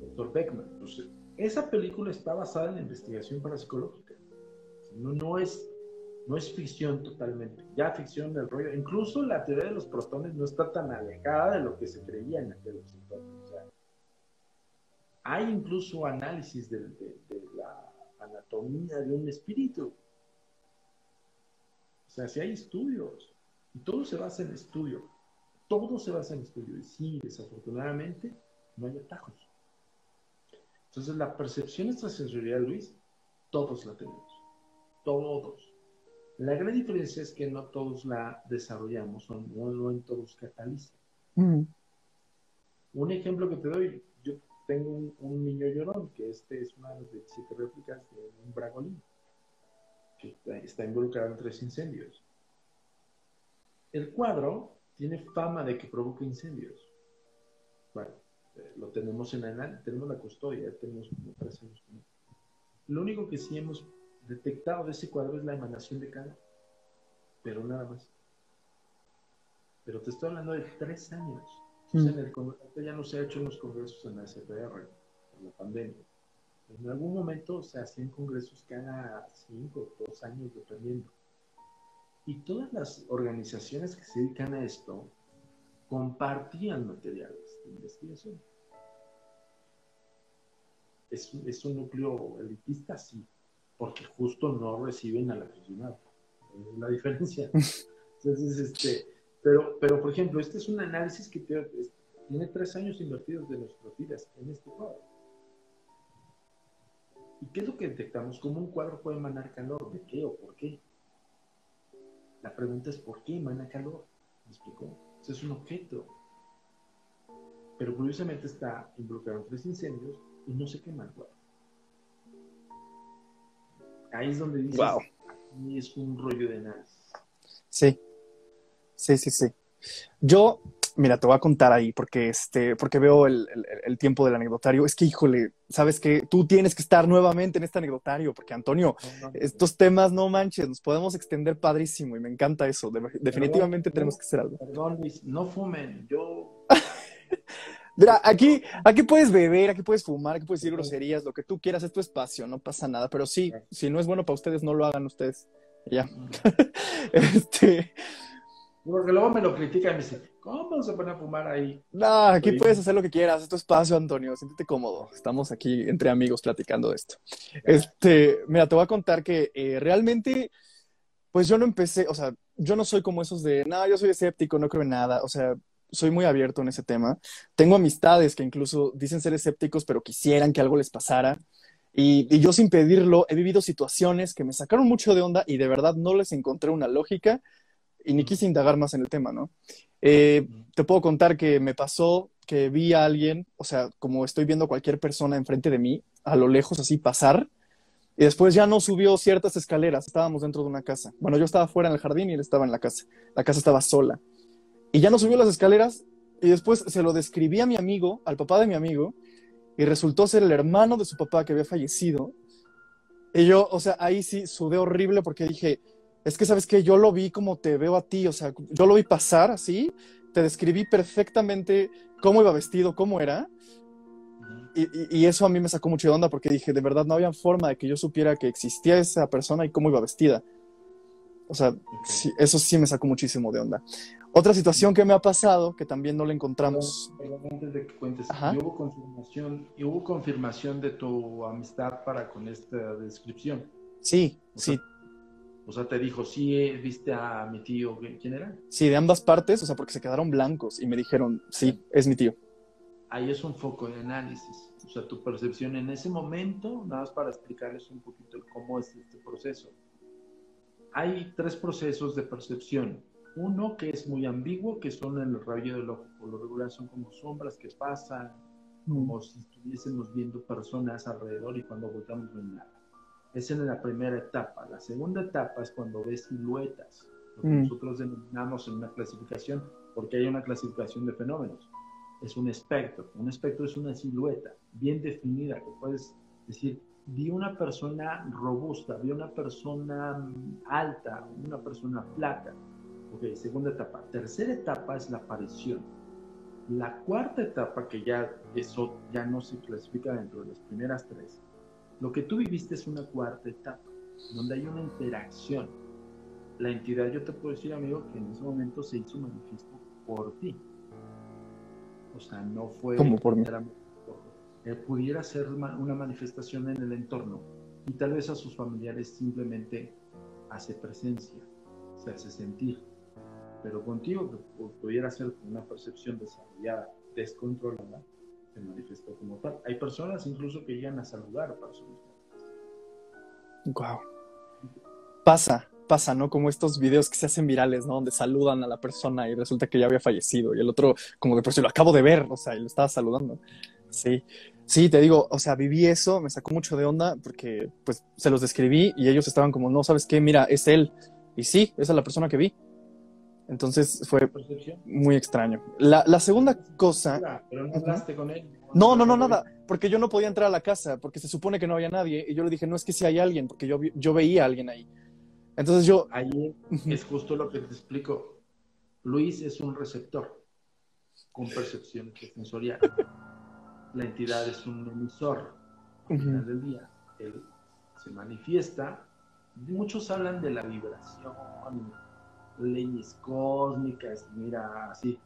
doctor Beckman. Entonces, esa película está basada en la investigación parapsicológica. No, no, es, no es ficción totalmente, ya ficción del rollo. Incluso la teoría de los protones no está tan alejada de lo que se creía en aquel entonces. O sea, hay incluso análisis de, de, la anatomía de un espíritu. O sea, si hay estudios, y todo se basa en estudio todo se basa en estudio. Y sí, desafortunadamente, no hay atajos. Entonces, la percepción extrasensorial, Luis, todos la tenemos. Todos. La gran diferencia es que no todos la desarrollamos o no, en todos cataliza. Mm. Un ejemplo que te doy, yo tengo un, niño llorón, que este es una de las siete réplicas de un bragolín, que está involucrado en tres incendios. El cuadro tiene fama de que provoca incendios. Bueno, eh, lo tenemos en la, tenemos la custodia, tenemos tres años. Lo único que sí hemos detectado de ese cuadro es la emanación de calor, pero nada más. Pero te estoy hablando de tres años. Mm. en el ya no se ha hecho en los congresos en la SPR por la pandemia. En algún momento se hacían congresos cada cinco o dos años, dependiendo. Y todas las organizaciones que se dedican a esto compartían materiales de investigación. Es, es un núcleo elitista, sí, porque justo no reciben al aficionado. Es la diferencia. Entonces, este, Pero, pero, por ejemplo, este es un análisis que tiene tres años invertidos de nuestras vidas en este cuadro. ¿Y qué es lo que detectamos? ¿Cómo un cuadro puede emanar calor? ¿De qué o por qué? La pregunta es ¿por qué emana calor? ¿Me explicó? Eso es un objeto. Pero curiosamente está involucrado en tres incendios y no se quema el. Ahí es donde dices, wow. es un rollo de análisis. Sí, sí, sí, sí. Yo, mira, te voy a contar ahí porque, este, porque veo el, tiempo del anecdotario. Es que, híjole, sabes que tú tienes que estar nuevamente en este anecdotario porque, Antonio, estos temas, no manches, nos podemos extender padrísimo y me encanta eso. definitivamente tenemos que hacer algo. Perdón, Luis, no fumen. Yo Mira, aquí, aquí puedes beber, aquí puedes fumar, aquí puedes decir groserías, lo que tú quieras, es tu espacio, no pasa nada. Pero sí, si no es bueno para ustedes, no lo hagan ustedes. Ya. este. Porque luego me lo critican y me dicen, ¿cómo se pone a fumar ahí? No, aquí puedes hacer lo que quieras, es tu espacio, Antonio, siéntete cómodo. Estamos aquí entre amigos platicando de esto. Este, mira, te voy a contar que eh, realmente, pues yo no empecé, o sea, yo no soy como esos de, no, yo soy escéptico, no creo en nada. O sea, soy muy abierto en ese tema. Tengo amistades que incluso dicen ser escépticos, pero quisieran que algo les pasara. Y, yo sin pedirlo he vivido situaciones que me sacaron mucho de onda y de verdad no les encontré una lógica y ni quise indagar más en el tema, ¿no? Eh, te puedo contar que me pasó que vi a alguien, o sea, como estoy viendo cualquier persona enfrente de mí, a lo lejos así pasar, y después ya no subió ciertas escaleras, estábamos dentro de una casa. Bueno, yo estaba fuera en el jardín y él estaba en la casa. La casa estaba sola. Y ya no subió las escaleras y después se lo describí a mi amigo, al papá de mi amigo, y resultó ser el hermano de su papá que había fallecido. Y yo, o sea, ahí sí sudé horrible porque dije, es que sabes que yo lo vi como te veo a ti, o sea, yo lo vi pasar así, te describí perfectamente cómo iba vestido, cómo era. Y, y, eso a mí me sacó mucho de onda porque dije, de verdad no había forma de que yo supiera que existía esa persona y cómo iba vestida. O sea, eso sí me sacó muchísimo de onda. Otra situación que me ha pasado, que también no la encontramos. antes de que cuentes, ¿y hubo, confirmación, ¿y hubo confirmación de tu amistad para con esta descripción? Sí, sí. O sea, te dijo, sí, eh, viste a mi tío, ¿quién era? Sí, de ambas partes, o sea, porque se quedaron blancos y me dijeron, sí, es mi tío. Ahí es un foco de análisis. O sea, tu percepción en ese momento, nada más para explicarles un poquito cómo es este proceso. Hay tres procesos de percepción uno que es muy ambiguo, que son en el rayo del ojo. Por lo regular son como sombras que pasan, como mm. si estuviésemos viendo personas alrededor y cuando voltamos no hay nada. Esa es la primera etapa. La segunda etapa es cuando ves siluetas, lo que mm. nosotros denominamos en una clasificación, porque hay una clasificación de fenómenos. Es un espectro. Un espectro es una silueta bien definida, que puedes decir, vi una persona robusta, vi una persona alta, una persona flaca Ok, segunda etapa. Tercera etapa es la aparición. La cuarta etapa, que ya eso ya no se clasifica dentro de las primeras tres, lo que tú viviste es una cuarta etapa, donde hay una interacción. La entidad, yo te puedo decir, amigo, que en ese momento se hizo manifiesto por ti. O sea, no fue... Como por mí. Eh, pudiera ser una manifestación en el entorno y tal vez a sus familiares simplemente hace presencia, se hace sentir pero contigo que pudiera ser una percepción desarrollada, descontrolada, se manifestó como tal. Hay personas incluso que llegan a saludar a personas. Wow. Pasa, pasa, ¿no? Como estos videos que se hacen virales, ¿no? Donde saludan a la persona y resulta que ya había fallecido y el otro, como de por si lo acabo de ver, o sea, y lo estaba saludando. Sí, sí, te digo, o sea, viví eso, me sacó mucho de onda porque, pues, se los describí y ellos estaban como, no, ¿sabes qué? Mira, es él. Y sí, esa es la persona que vi. Entonces fue muy extraño. La, la segunda cosa... Pero no hablaste con él. No, no, no, nada, porque yo no podía entrar a la casa, porque se supone que no había nadie, y yo le dije, no es que si hay alguien, porque yo, yo veía a alguien ahí. Entonces yo... Ahí es justo lo que te explico. Luis es un receptor con percepción sensorial. La entidad es un emisor. Al final del día, él se manifiesta. Muchos hablan de la vibración, leyes cósmicas, mira, así.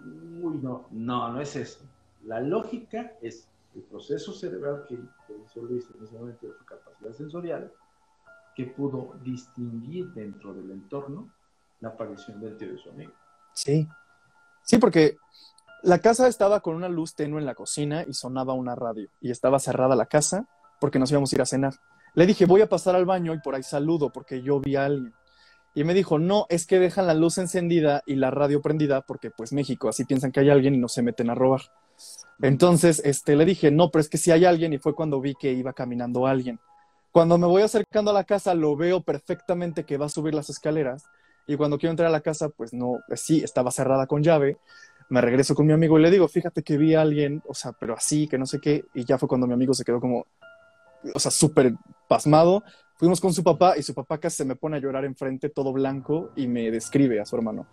Uy, no, no, no es eso. La lógica es el proceso cerebral que, hizo Luis en ese momento de su capacidad sensorial, que pudo distinguir dentro del entorno la aparición del tío de su amigo. Sí. Sí, porque la casa estaba con una luz tenue en la cocina y sonaba una radio. Y estaba cerrada la casa porque nos íbamos a ir a cenar. Le dije, voy a pasar al baño y por ahí saludo porque yo vi a alguien. Y me dijo, no, es que dejan la luz encendida y la radio prendida porque pues México, así piensan que hay alguien y no se meten a robar. Entonces, este, le dije, no, pero es que si hay alguien y fue cuando vi que iba caminando alguien. Cuando me voy acercando a la casa, lo veo perfectamente que va a subir las escaleras y cuando quiero entrar a la casa, pues no, pues sí, estaba cerrada con llave. Me regreso con mi amigo y le digo, fíjate que vi a alguien, o sea, pero así, que no sé qué, y ya fue cuando mi amigo se quedó como, o sea, súper pasmado. Fuimos con su papá y su papá casi se me pone a llorar enfrente, todo blanco, y me describe a su hermano.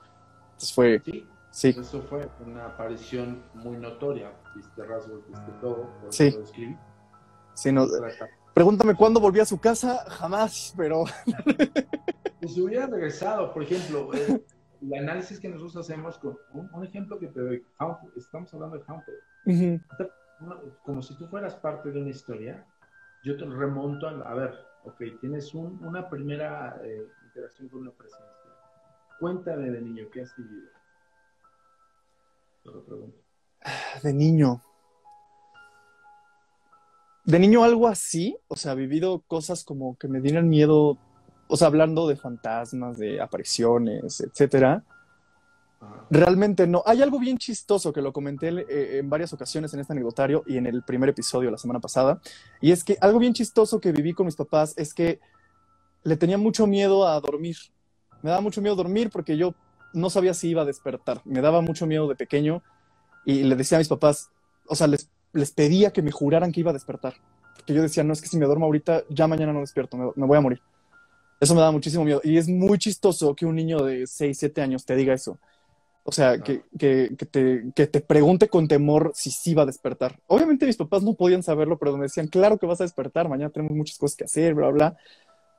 Entonces fue, Sí, sí, eso fue una aparición muy notoria. Viste rasgos, viste todo. Por Sí. lo sí, no. Pregúntame cuándo volví a su casa, jamás, pero Pues si hubiera regresado, por ejemplo, eh, el análisis que nosotros hacemos con un, un ejemplo que te doy, estamos hablando de Haunted, ujú, Una- como si tú fueras parte de una historia, yo te remonto a, a ver, ok, tienes un- una primera eh, interacción con una presencia. Cuéntame de niño, ¿qué has vivido? De niño. De niño algo así, o sea, vivido cosas como que me dieran miedo, o sea, hablando de fantasmas, de apariciones, etcétera. Realmente no. Hay algo bien chistoso que lo comenté eh, en varias ocasiones en este anecdotario y en el primer episodio la semana pasada. Y es que algo bien chistoso que viví con mis papás es que le tenía mucho miedo a dormir. Me daba mucho miedo dormir porque yo no sabía si iba a despertar. Me daba mucho miedo de pequeño y le decía a mis papás, o sea, les, les pedía que me juraran que iba a despertar. Porque yo decía, no, es que si me duermo ahorita, ya mañana no despierto, me, me voy a morir. Eso me daba muchísimo miedo. Y es muy chistoso que un niño de 6, 7 años te diga eso. O sea, que, que, que te, que te pregunte con temor si sí va a despertar. Obviamente mis papás no podían saberlo, pero me decían, claro que vas a despertar, mañana tenemos muchas cosas que hacer, bla, bla.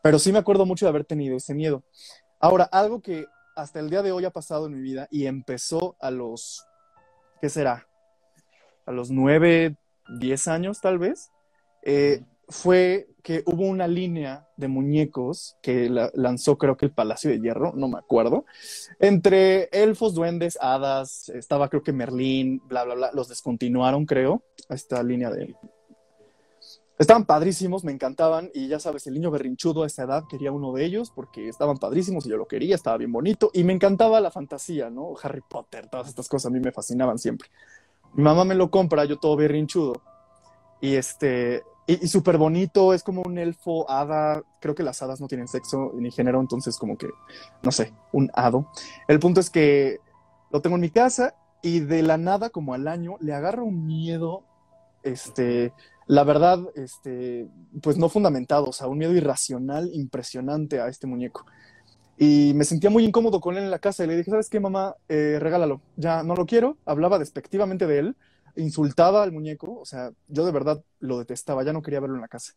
Pero sí me acuerdo mucho de haber tenido ese miedo. Ahora, algo que hasta el día de hoy ha pasado en mi vida y empezó a los, ¿qué será? A los 9, 10 años tal vez, eh, fue que hubo una línea de muñecos que la- lanzó creo que el Palacio de Hierro, no me acuerdo, entre elfos, duendes, hadas, estaba creo que Merlín, bla, bla, bla, los descontinuaron creo, esta línea de... Estaban padrísimos, me encantaban. Y ya sabes, el niño berrinchudo a esa edad quería uno de ellos porque estaban padrísimos y yo lo quería, estaba bien bonito. Y me encantaba la fantasía, ¿no? Harry Potter, todas estas cosas a mí me fascinaban siempre. Mi mamá me lo compra, yo todo berrinchudo. Y este, y, y súper bonito, es como un elfo, hada, creo que las hadas no tienen sexo ni género, entonces como que, no sé, un hado. El punto es que lo tengo en mi casa y de la nada, como al año, le agarro un miedo, este, la verdad, este, pues no fundamentado, o sea, un miedo irracional impresionante a este muñeco. Y me sentía muy incómodo con él en la casa y le dije, ¿sabes qué, mamá? Eh, regálalo, ya no lo quiero. Hablaba despectivamente de él, insultaba al muñeco, o sea, yo de verdad lo detestaba, ya no quería verlo en la casa.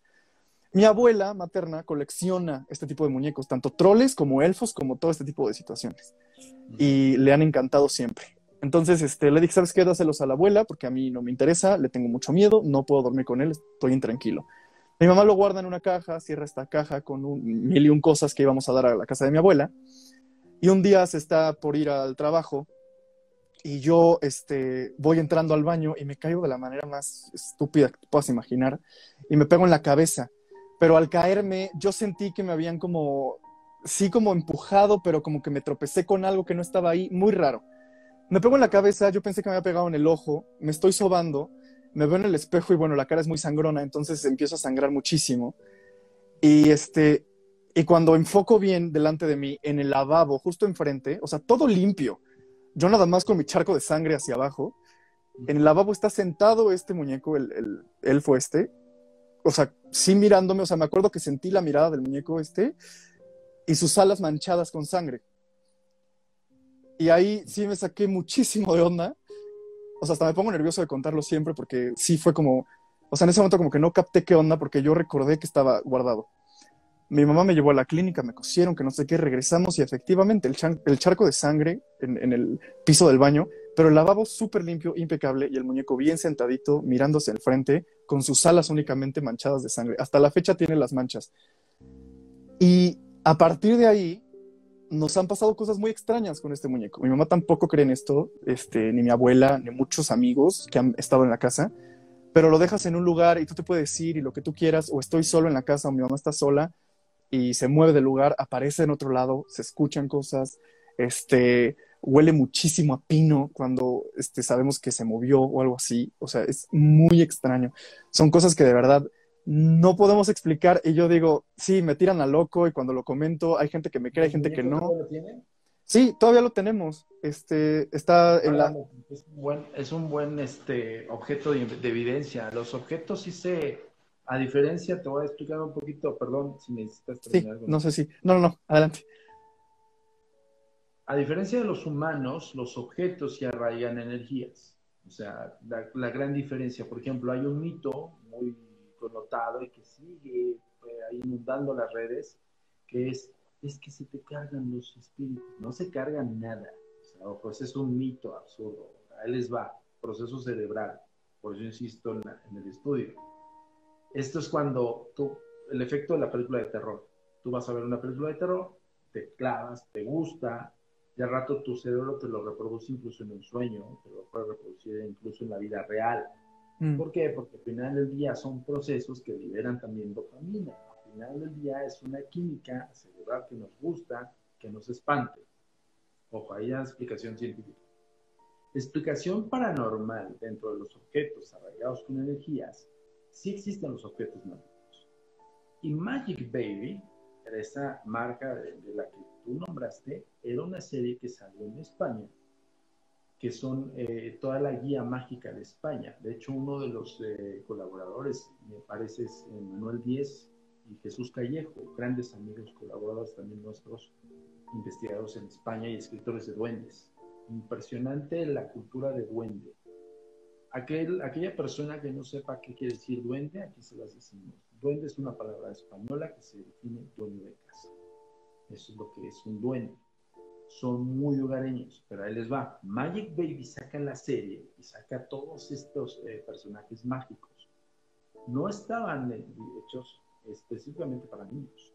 Mi abuela materna colecciona este tipo de muñecos, tanto troles como elfos, como todo este tipo de situaciones. Y le han encantado siempre. Entonces, este, le dije, ¿sabes qué? Dáselos a la abuela, porque a mí no me interesa, le tengo mucho miedo, no puedo dormir con él, estoy intranquilo. Mi mamá lo guarda en una caja, cierra esta caja con un, mil y un cosas que íbamos a dar a la casa de mi abuela. Y un día se está por ir al trabajo y yo este, voy entrando al baño y me caigo de la manera más estúpida que puedas imaginar y me pego en la cabeza. Pero al caerme, yo sentí que me habían como, sí, como empujado, pero como que me tropecé con algo que no estaba ahí, muy raro. Me pego en la cabeza, yo pensé que me había pegado en el ojo, me estoy sobando, me veo en el espejo y bueno, la cara es muy sangrona, entonces empiezo a sangrar muchísimo. Y este, y cuando enfoco bien delante de mí, en el lavabo, justo enfrente, o sea, todo limpio, yo nada más con mi charco de sangre hacia abajo, en el lavabo está sentado este muñeco, el, el elfo este, o sea, sí mirándome, o sea, me acuerdo que sentí la mirada del muñeco este y sus alas manchadas con sangre. Y ahí sí me saqué muchísimo de onda. O sea, hasta me pongo nervioso de contarlo siempre porque sí fue como, o sea, en ese momento como que no capté qué onda porque yo recordé que estaba guardado. Mi mamá me llevó a la clínica, me cosieron, que no sé qué, regresamos y efectivamente el, charco de sangre en, en el piso del baño, pero el lavabo súper limpio, impecable y el muñeco bien sentadito, mirándose al frente, con sus alas únicamente manchadas de sangre. Hasta la fecha tiene las manchas. Y a partir de ahí, nos han pasado cosas muy extrañas con este muñeco. Mi mamá tampoco cree en esto, este, ni mi abuela, ni muchos amigos que han estado en la casa, pero lo dejas en un lugar y tú te puedes ir y lo que tú quieras, o estoy solo en la casa o mi mamá está sola y se mueve del lugar, aparece en otro lado, se escuchan cosas, este, huele muchísimo a pino cuando este, sabemos que se movió o algo así, o sea, es muy extraño. Son cosas que de verdad no podemos explicar y yo digo, sí, me tiran a loco y cuando lo comento hay gente que me cree, hay gente que no. Lo tiene? Sí, todavía lo tenemos. Este, está en la... Es un buen, es un buen este, objeto de, evidencia. Los objetos sí se, a diferencia, te voy a explicar un poquito, perdón si necesitas Sí, no sé si, no, no, no, adelante. A diferencia de los humanos, los objetos se arraigan energías. O sea, la, la gran diferencia, por ejemplo, hay un mito muy connotado y que sigue eh, inundando las redes, que es, es que se te cargan los espíritus. No se cargan nada. O sea, pues es un mito absurdo. Ahí les va, proceso cerebral. Por eso insisto en, en el estudio. Esto es cuando tú, el efecto de la película de terror. Tú vas a ver una película de terror, te clavas, te gusta, y al rato tu cerebro te lo reproduce incluso en un sueño, te lo puede reproducir incluso en la vida real. Mm. ¿Por qué? Porque al final del día son procesos que liberan también dopamina. Al final del día es una química cerebral que nos gusta, que nos espante. Ojo, ahí hay explicación científica. Explicación paranormal dentro de los objetos arraigados con energías, sí existen los objetos mágicos. Y Magic Baby, esa marca de la que tú nombraste, era una serie que salió en España que son eh, toda la guía mágica de España. De hecho, uno de los eh, colaboradores, me parece, es Manuel Díez y Jesús Callejo, grandes amigos, colaboradores también nuestros, investigadores en España y escritores de duendes. Impresionante la cultura de duende. Aquel, aquella persona que no sepa qué quiere decir duende, aquí se las decimos. Duende es una palabra española que se define dueño de casa. Eso es lo que es un duende son muy hogareños, pero ahí les va. Magic Baby saca la serie y saca todos estos eh, personajes mágicos. No estaban eh, hechos específicamente para niños.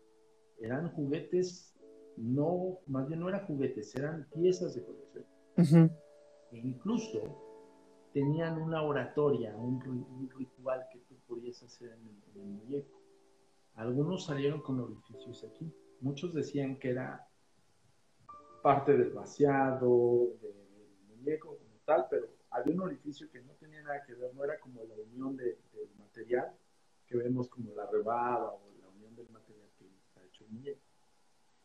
Eran juguetes, no, más bien no eran juguetes, eran piezas de colección. E incluso tenían una oratoria, un, ritual que tú podías hacer en el muñeco. Algunos salieron con orificios aquí. Muchos decían que era parte del del muñeco como tal, pero había un orificio que no tenía nada que ver, no era como la unión del material que vemos como la rebaba o la unión del material que está hecho el muñeco.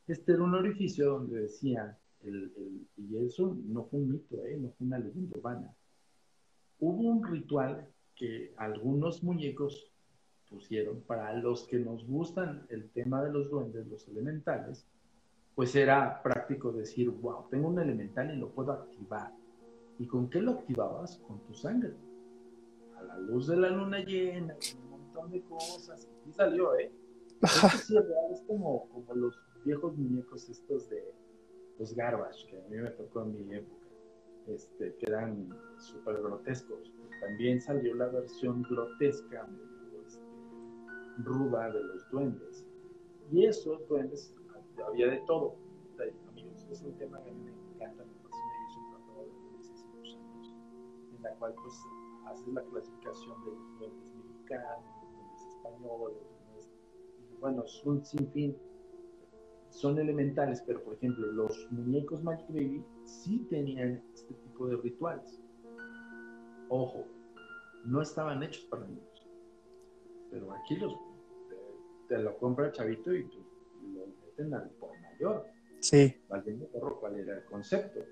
Este era un orificio donde decía, el, y eso no fue un mito, ¿eh? no fue una leyenda urbana. Hubo un ritual que algunos muñecos pusieron para los que nos gustan el tema de los duendes, los elementales, pues era práctico decir, wow, tengo un elemental y lo puedo activar. ¿Y con qué lo activabas? Con tu sangre. A la luz de la luna llena, un montón de cosas. Y salió, ¿eh? Es, es como, como los viejos muñecos estos de los garbage, que a mí me tocó en mi época, este, que eran súper grotescos. También salió la versión grotesca, este, ruda de los duendes. Y esos duendes había de todo. Amigos, es un tema que a mí me encanta, me fascina y es un tratado de hace muchos años, en la cual pues haces la clasificación de los duendes mexicanos, los duendes españoles, y bueno, es un sinfín. Son elementales, pero por ejemplo, los muñecos Magic Baby sí tenían este tipo de rituales. Ojo, no estaban hechos para niños. Pero aquí los te, lo compra el chavito y tú al por mayor. Sí. cuál era el concepto.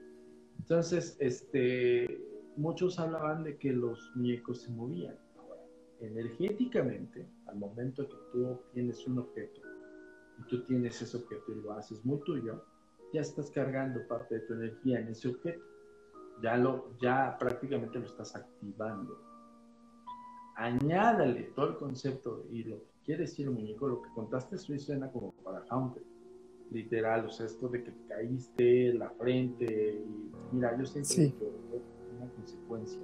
Entonces, este, muchos hablaban de que los muñecos se movían. Ahora, energéticamente, al momento que tú tienes un objeto y tú tienes ese objeto y lo haces muy tuyo, ya estás cargando parte de tu energía en ese objeto. Ya, lo, ya prácticamente lo estás activando. Añádale todo el concepto y lo que quiere decir el muñeco, lo que contaste, eso suena como para Haunted literal, o sea, esto de que caíste, la frente, y mira, yo siento que es una consecuencia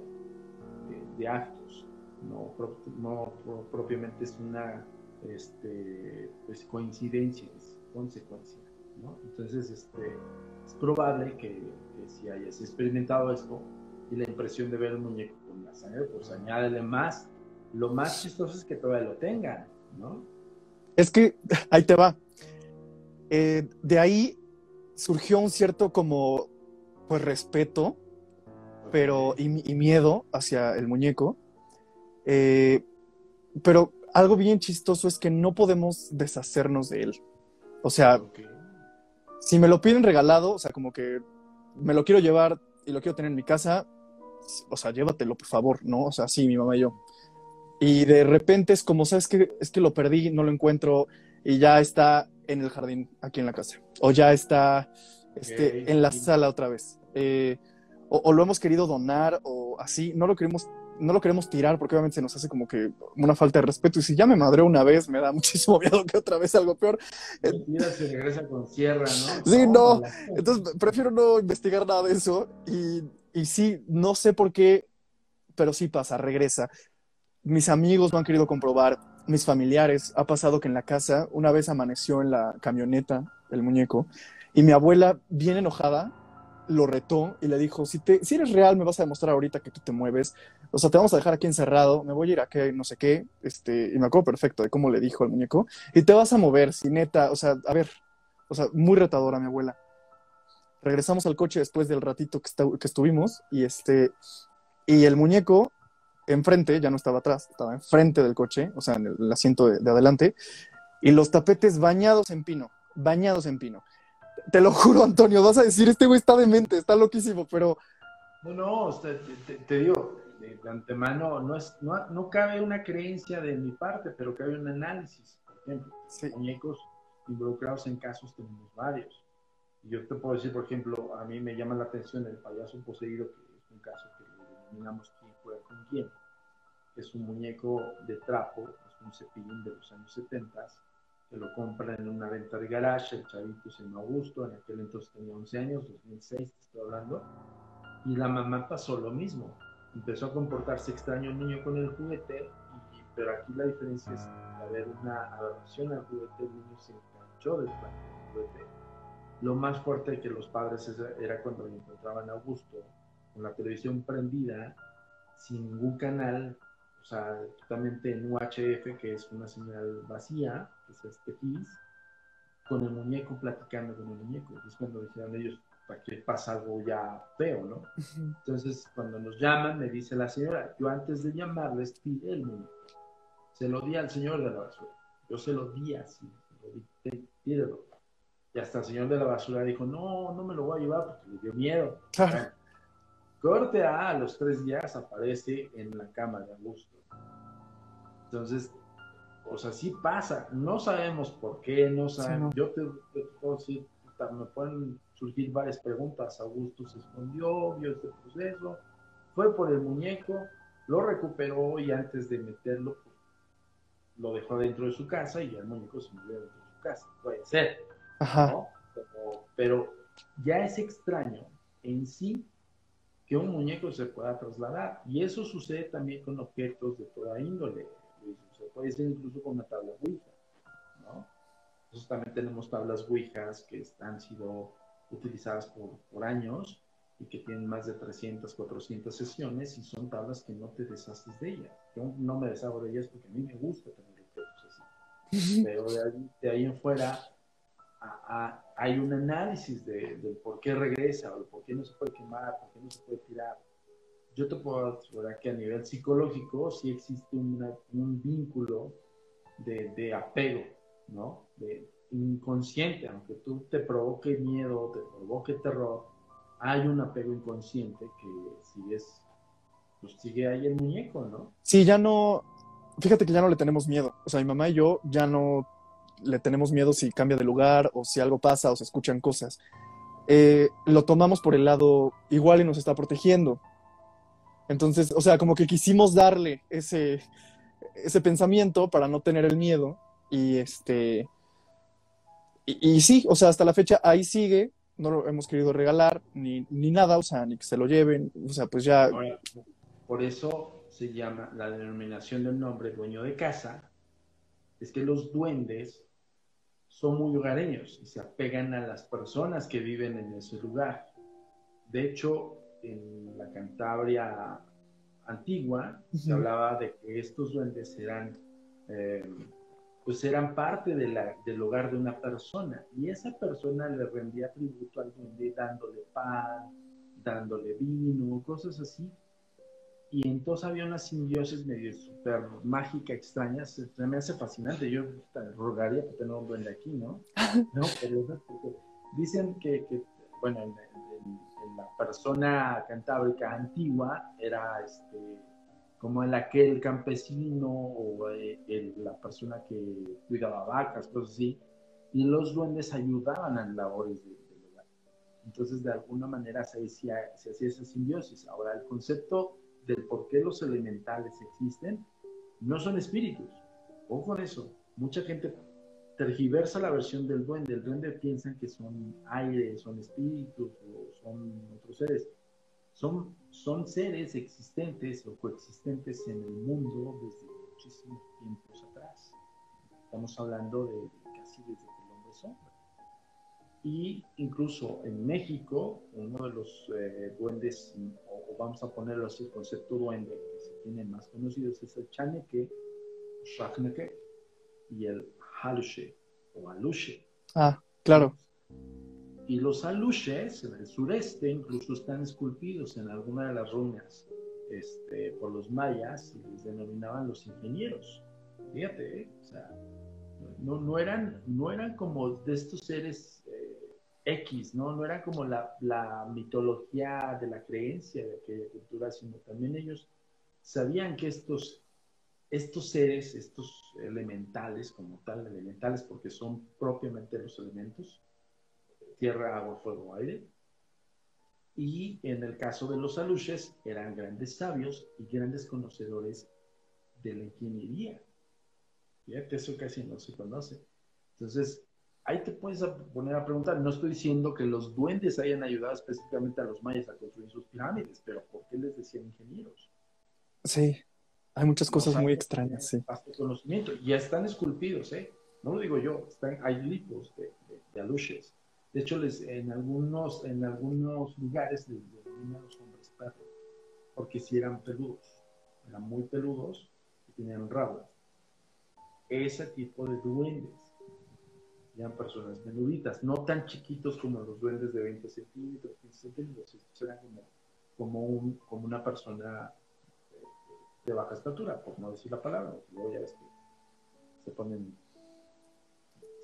de, actos, no, no, propiamente es una este, pues, coincidencia, es consecuencia. ¿no? Entonces, este, es probable que, si hayas experimentado esto y la impresión de ver el muñeco con la sangre, pues añádele más. Lo más chistoso es que todavía lo tengan, ¿no? Es que ahí te va. Eh, de ahí surgió un cierto como pues respeto, pero y, miedo hacia el muñeco. Eh, pero algo bien chistoso es que no podemos deshacernos de él. O sea, si me lo piden regalado, o sea, como que me lo quiero llevar y lo quiero tener en mi casa, o sea, llévatelo, por favor, ¿no? O sea, sí, mi mamá y yo. Y de repente es como, ¿sabes qué? Es que lo perdí, no lo encuentro y ya está en el jardín aquí en la casa. O ya está este, en la sala otra vez. Eh, o, lo hemos querido donar o así, no lo queremos no lo queremos tirar porque obviamente se nos hace como que una falta de respeto. Y si ya me madré una vez, me da muchísimo miedo que otra vez algo peor. Mira, se regresa con sierra, ¿no? Sí, no. Entonces prefiero no investigar nada de eso. Y, y sí, no sé por qué, pero sí pasa, regresa. Mis amigos lo han querido comprobar, mis familiares. Ha pasado que en la casa una vez amaneció en la camioneta el muñeco y mi abuela, bien enojada, lo retó y le dijo, si, te, si eres real, me vas a demostrar ahorita que tú te mueves. O sea, te vamos a dejar aquí encerrado, me voy a ir a que no sé qué. Este, y me acuerdo perfecto de cómo le dijo al muñeco. Y te vas a mover, si neta, o sea, a ver, o sea, muy retadora mi abuela. Regresamos al coche después del ratito que, que estuvimos y este, y el muñeco enfrente, ya no estaba atrás, estaba enfrente del coche, o sea, en el, asiento de adelante, y los tapetes bañados en pino, bañados en pino te lo juro, Antonio, vas a decir, este güey está demente, está loquísimo, pero... No, no, te, digo, de, antemano, no, es, no, no, cabe una creencia de mi parte, pero cabe un análisis. Por ejemplo, muñecos involucrados en casos tenemos varios. Yo te puedo decir, por ejemplo, a mí me llama la atención el payaso poseído, que es un caso que denominamos quién juega con quién. Es un muñeco de trapo, es un cepillín de los años 70 lo compra en una venta de garage, el chavito se llama Augusto, en aquel entonces tenía 11 años, 2006 te estoy hablando, y la mamá pasó lo mismo, empezó a comportarse extraño el niño con el juguete, pero aquí la diferencia es haber una aberración al juguete, el niño se enganchó del juguete. Lo más fuerte que los padres era cuando lo encontraban a Augusto con la televisión prendida, sin ningún canal, o sea, totalmente en UHF, que es una señal vacía, que es este PIS, con el muñeco platicando con el muñeco. Es cuando dijeron ellos, para que pasa algo ya feo, ¿no? Entonces, cuando nos llaman, me dice la señora, yo antes de llamarles pide el muñeco. Se lo di al señor de la basura. Yo se lo di así, se lo di, pídelo. Y hasta el señor de la basura dijo, no, no me lo voy a llevar porque le dio miedo. Corte A, a los tres días aparece en la cama de Augusto. Entonces, o sea, sí pasa. No sabemos por qué, no sabemos. Yo, te, puedo decir, me pueden surgir varias preguntas. Augusto se escondió, vio este proceso, fue por el muñeco, lo recuperó y antes de meterlo, pues, lo dejó dentro de su casa y el muñeco se murió dentro de su casa. Puede ser. Ajá. pero ya es extraño en sí que un muñeco se pueda trasladar. Y eso sucede también con objetos de toda índole. Se puede ser incluso con una tabla Ouija. ¿no? Nosotros también tenemos tablas Ouijas que han sido utilizadas por, por años y que tienen más de 300, 400 sesiones y son tablas que no te deshaces de ellas. Yo no me deshago de ellas porque a mí me gusta tener objetos así. Pero de ahí, de ahí en fuera hay un análisis de, por qué regresa, o por qué no se puede quemar, por qué no se puede tirar. Yo te puedo asegurar que a nivel psicológico sí existe un vínculo de, apego, ¿no? De inconsciente, aunque tú te provoque miedo, te provoque terror, hay un apego inconsciente que si es, pues sigue ahí el muñeco, ¿no? Sí, ya no, fíjate que ya no le tenemos miedo. O sea, mi mamá y yo ya no le tenemos miedo si cambia de lugar o si algo pasa o se escuchan cosas. Eh, lo tomamos por el lado igual y nos está protegiendo. Entonces, o sea, como que quisimos darle ese, ese pensamiento para no tener el miedo. Y este. Y, sí, o sea, hasta la fecha ahí sigue. No lo hemos querido regalar ni, ni nada, o sea, ni que se lo lleven. O sea, pues ya. por eso se llama la denominación del nombre dueño de casa. Es que los duendes son muy hogareños y se apegan a las personas que viven en ese lugar. De hecho, en la Cantabria antigua se hablaba de que estos duendes eran, eh, pues eran parte de la, del hogar de una persona y esa persona le rendía tributo al duende dándole pan, dándole vino, cosas así. Y entonces había una simbiosis medio súper mágica, extraña. Se, me hace fascinante. Yo rogaría que tener un duende aquí, ¿no? ¿No? Pero dicen que, que bueno, en, la persona cantábrica antigua era este, como el aquel campesino o eh, la persona que cuidaba vacas, cosas así. Y los duendes ayudaban a labores de entonces, de alguna manera se hacía, se hacía esa simbiosis. Ahora, el concepto del por qué los elementales existen no son espíritus. Ojo con eso. Mucha gente tergiversa la versión del duende. El duende piensa que son aire, son espíritus o son otros seres. Son, son seres existentes o coexistentes en el mundo desde muchísimos tiempos atrás. Estamos hablando de casi desde que el hombre es y incluso en México, uno de los eh, duendes, o, vamos a ponerlo así, el concepto duende que se tiene más conocidos es el chaneque, shakneke y el halushe o alushe. Ah, claro. Y los alushes en el sureste incluso están esculpidos en alguna de las ruinas este, por los mayas y les denominaban los ingenieros. Fíjate, ¿eh? o sea, no, no, eran, no eran como de estos seres X, ¿no? No era como la, mitología de la creencia de aquella cultura, sino también ellos sabían que estos, estos seres, estos elementales, como tal, elementales porque son propiamente los elementos, tierra, agua, fuego, aire, y en el caso de los aluches eran grandes sabios y grandes conocedores de la ingeniería. Fíjate, eso casi no se conoce. Entonces, ahí te puedes poner a preguntar, no estoy diciendo que los duendes hayan ayudado específicamente a los mayas a construir sus pirámides, pero ¿por qué les decían ingenieros? Sí, hay muchas cosas muy extrañas, sí. conocimiento, ya están esculpidos, ¿eh? No lo digo yo, están, hay lipos de, de, aluches. De hecho, les, en, algunos, en algunos lugares les denominan los hombres perros, porque si eran peludos, eran muy peludos y tenían rabos. Ese tipo de duendes eran personas menuditas, no tan chiquitos como los duendes de 20 centímetros, 15 centímetros, eran como, como, un, como una persona eh, de baja estatura, por no decir la palabra, luego ya ves que se ponen...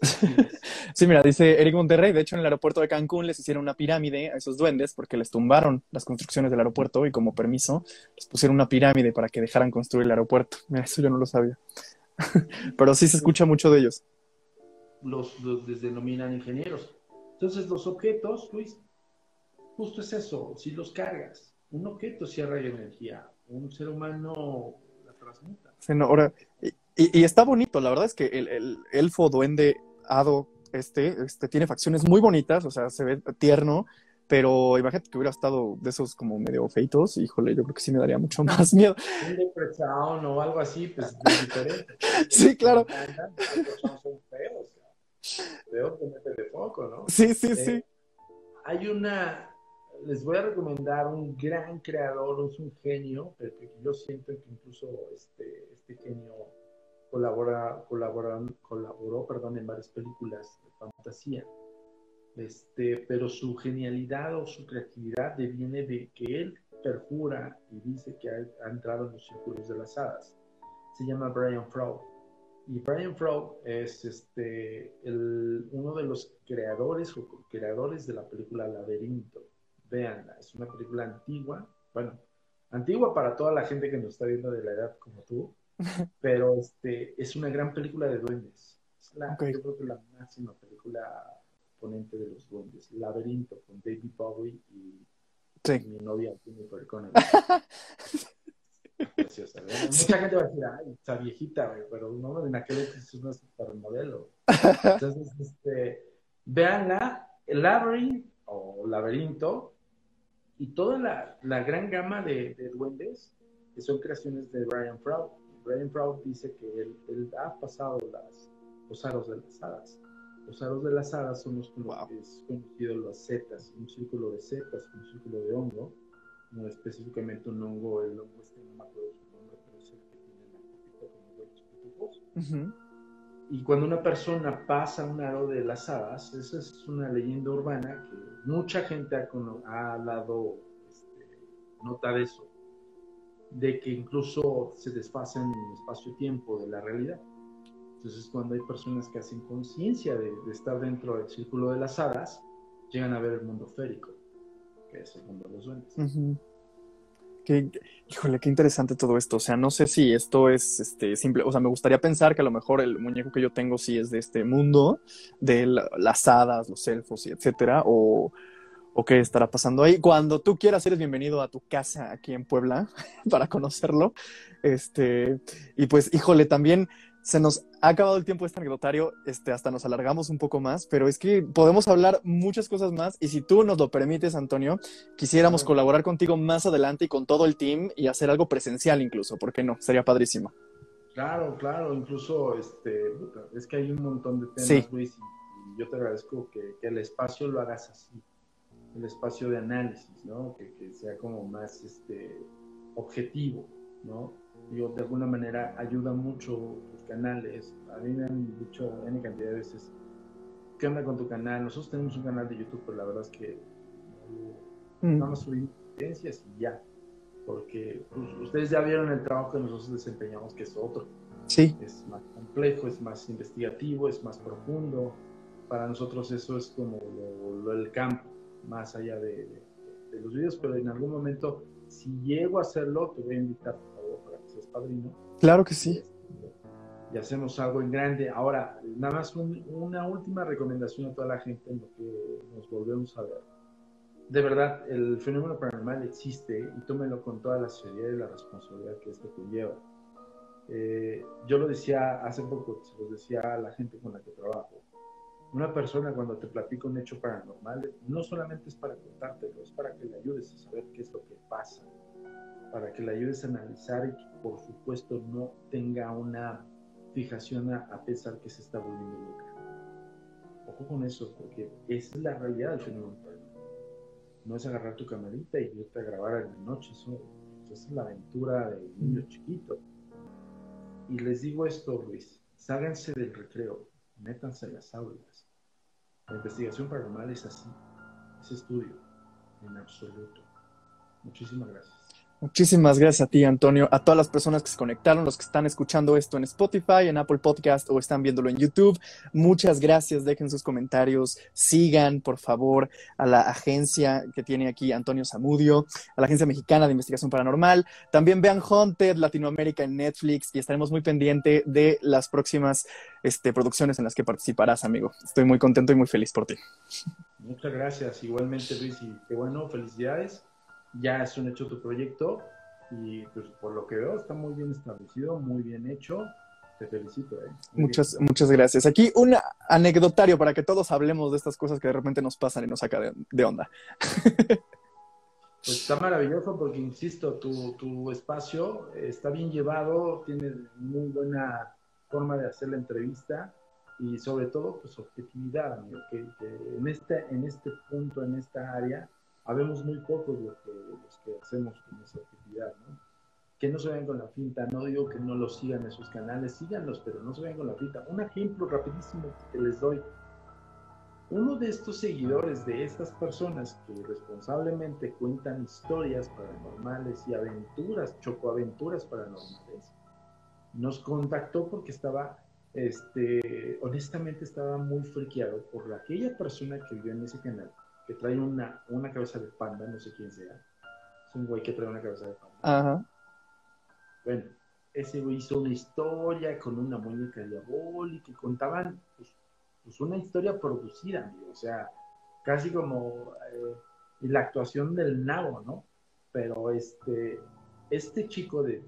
Sí, mira, dice Eric Monterrey, de hecho en el aeropuerto de Cancún les hicieron una pirámide a esos duendes porque les tumbaron las construcciones del aeropuerto y como permiso les pusieron una pirámide para que dejaran construir el aeropuerto. Mira, eso yo no lo sabía. Pero sí se escucha mucho de ellos los, los denominan ingenieros. Entonces, los objetos, Luis, justo es eso, si los cargas, un objeto cierra energía, un ser humano la transmuta. ahora, y, está bonito, la verdad es que el, el, elfo duende hado este, este tiene facciones muy bonitas, o sea, se ve tierno, pero imagínate que hubiera estado de esos como medio feitos, híjole, yo creo que sí me daría mucho más miedo. Un depresado o algo así, pues es diferente. sí, claro. Son feos, Veo que de foco, ¿no? Sí, sí, sí. Eh, hay una, les voy a recomendar un gran creador, es un genio, pero yo siento que incluso este, este genio colabora, colabora, colaboró perdón, en varias películas de fantasía. Este, pero su genialidad o su creatividad deviene de que él perjura y dice que ha, ha entrado en los círculos de las hadas. Se llama Brian Froud y Brian Froud es este, el, uno de los creadores o creadores de la película Laberinto. Veanla, es una película antigua, bueno, antigua para toda la gente que nos está viendo de la edad como tú, pero este, es una gran película de duendes. Es la, Yo creo que la máxima película ponente de los duendes. Laberinto con David Bowie y, mi novia Jennifer Connelly. preciosa. Mucha gente va a decir, ay, está viejita, pero no, en aquel es una supermodelo. Entonces, este, veanla, el Labyrinth o Laberinto y toda la, la gran gama de, de, duendes que son creaciones de Brian Froud. Brian Froud dice que él, él ha pasado las, los aros de las hadas. Los aros de las hadas son los que es conocido las setas, un círculo de setas, un círculo de hongo, no específicamente un hongo, el hongo este no me acuerdo su nombre, pero es el que tiene la copita como de los pitufos. Y cuando una persona pasa un aro de las hadas, esa es una leyenda urbana que mucha gente ha, ha dado este, nota de eso, de que incluso se desfasa en espacio-tiempo de la realidad. Entonces, cuando hay personas que hacen conciencia de, estar dentro del círculo de las hadas, llegan a ver el mundo férico, que es el mundo de los duendes híjole, qué interesante todo esto. O sea, no sé si esto es este, simple. O sea, me gustaría pensar que a lo mejor el muñeco que yo tengo sí es de este mundo, de las hadas, los elfos y etcétera, o, o qué estará pasando ahí. Cuando tú quieras, eres bienvenido a tu casa aquí en Puebla para conocerlo. Este, y pues, híjole, también se nos ha acabado el tiempo de este anecdotario, este, hasta nos alargamos un poco más, pero es que podemos hablar muchas cosas más y si tú nos lo permites, Antonio, quisiéramos colaborar contigo más adelante y con todo el team y hacer algo presencial incluso, ¿por qué no? Sería padrísimo. Claro, claro, incluso este, es que hay un montón de temas, Luis, y yo te agradezco que, el espacio lo hagas así, el espacio de análisis, ¿no? Que, que sea como más este, objetivo, ¿no? Yo de alguna manera ayuda mucho canales. A mí me han dicho N cantidad de veces, ¿qué onda con tu canal? Nosotros tenemos un canal de YouTube, pero la verdad es que no, mm. más subimos evidencias y ya. Porque pues, ustedes ya vieron el trabajo que nosotros desempeñamos, que es otro. Sí. Es más complejo, es más investigativo, es más profundo. Para nosotros eso es como lo, el campo, más allá de, de, los videos, pero en algún momento, si llego a hacerlo, te voy a invitar, padrino. Claro que sí y hacemos algo en grande. Ahora, nada más una última recomendación a toda la gente en lo que nos volvemos a ver. De verdad, el fenómeno paranormal existe y tómelo con toda la seriedad y la responsabilidad que esto conlleva. Eh, yo lo decía hace poco, se lo decía a la gente con la que trabajo. Una persona cuando te platica un hecho paranormal, no solamente es para contártelo, es para que le ayudes a saber qué es lo que pasa, para que le ayudes a analizar y que por supuesto no tenga una fijación a, pensar que se está volviendo loca. Ojo con eso, porque esa es la realidad del fenómeno No es agarrar tu camarita y irte a grabar en la noche, eso, es la aventura del niño chiquito. Y les digo esto, Luis, ságanse del recreo, métanse en las aulas. La investigación paranormal es así, es estudio, en absoluto. Muchísimas gracias. Muchísimas gracias a ti, Antonio, a todas las personas que se conectaron, los que están escuchando esto en Spotify, en Apple Podcast o están viéndolo en YouTube. Muchas gracias, dejen sus comentarios, sigan, por favor, a la agencia que tiene aquí Antonio Zamudio, a la Agencia Mexicana de Investigación Paranormal. También vean Haunted Latinoamérica en Netflix y estaremos muy pendientes de las próximas este, producciones en las que participarás, amigo. Estoy muy contento y muy feliz por ti. Muchas gracias, igualmente, Luis, y qué bueno, felicidades ya es un hecho tu proyecto y pues por lo que veo está muy bien establecido, muy bien hecho. Te felicito. ¿eh? Muchas, muchas gracias. Aquí un anecdotario para que todos hablemos de estas cosas que de repente nos pasan y nos saca de, onda. Pues está maravilloso porque, insisto, tu, tu, espacio está bien llevado, tiene muy buena forma de hacer la entrevista y sobre todo, pues objetividad, amigo, que, en, este, en este punto, en esta área, habemos muy pocos los que, los que hacemos con esa actividad, ¿no? Que no se vean con la finta, no digo que no los sigan en sus canales, síganlos, pero no se vean con la finta. Un ejemplo rapidísimo que les doy. Uno de estos seguidores de estas personas que responsablemente cuentan historias paranormales y aventuras, chocoaventuras paranormales, nos contactó porque estaba, este, honestamente estaba muy friqueado por aquella persona que vio en ese canal que trae una, una cabeza de panda, no sé quién sea. Es un güey que trae una cabeza de panda. Ajá. Bueno, ese güey hizo una historia con una muñeca diabólica y contaban pues, pues una historia producida, o sea, casi como eh, la actuación del nabo, ¿no? Pero este, este chico de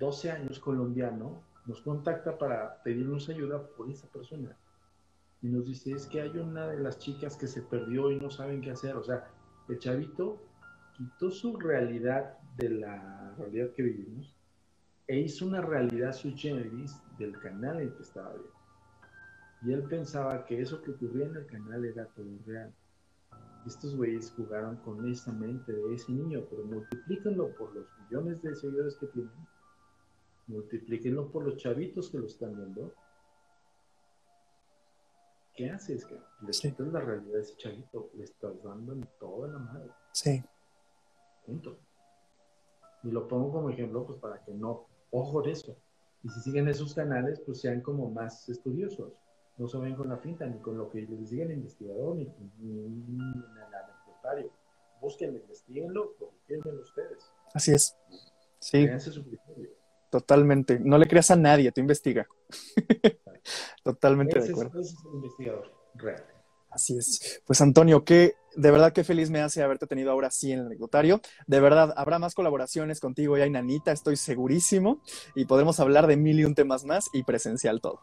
12 años colombiano nos contacta para pedirnos ayuda por esa persona y nos dice, es que hay una de las chicas que se perdió y no saben qué hacer. O sea, el chavito quitó su realidad de la realidad que vivimos e hizo una realidad sui generis del canal en que estaba viendo. Y él pensaba que eso que ocurría en el canal era todo real. Estos güeyes jugaron con esa mente de ese niño, pero multiplíquenlo por los millones de seguidores que tienen. Multiplíquenlo por los chavitos que lo están viendo. ¿Qué haces? Que le sí. la realidad de ese chavito, le estás dando en toda la madre. Sí. Punto. Y lo pongo como ejemplo, pues para que no, ojo de eso. Y si siguen esos canales, pues sean como más estudiosos. No se ven con la finta, ni con lo que les diga el investigador, ni, ni el anecdotario. Búsquenlo, investiguenlo, publiquenlo ustedes. Así es. Sí. Totalmente. No le creas a nadie, tú investiga. Totalmente de acuerdo. Es, un investigador real. Así es. Pues Antonio, qué de verdad qué feliz me hace haberte tenido ahora sí en el anecdotario. De verdad, habrá más colaboraciones contigo y Nanita, estoy segurísimo. Y podremos hablar de mil y un temas más y presencial todo.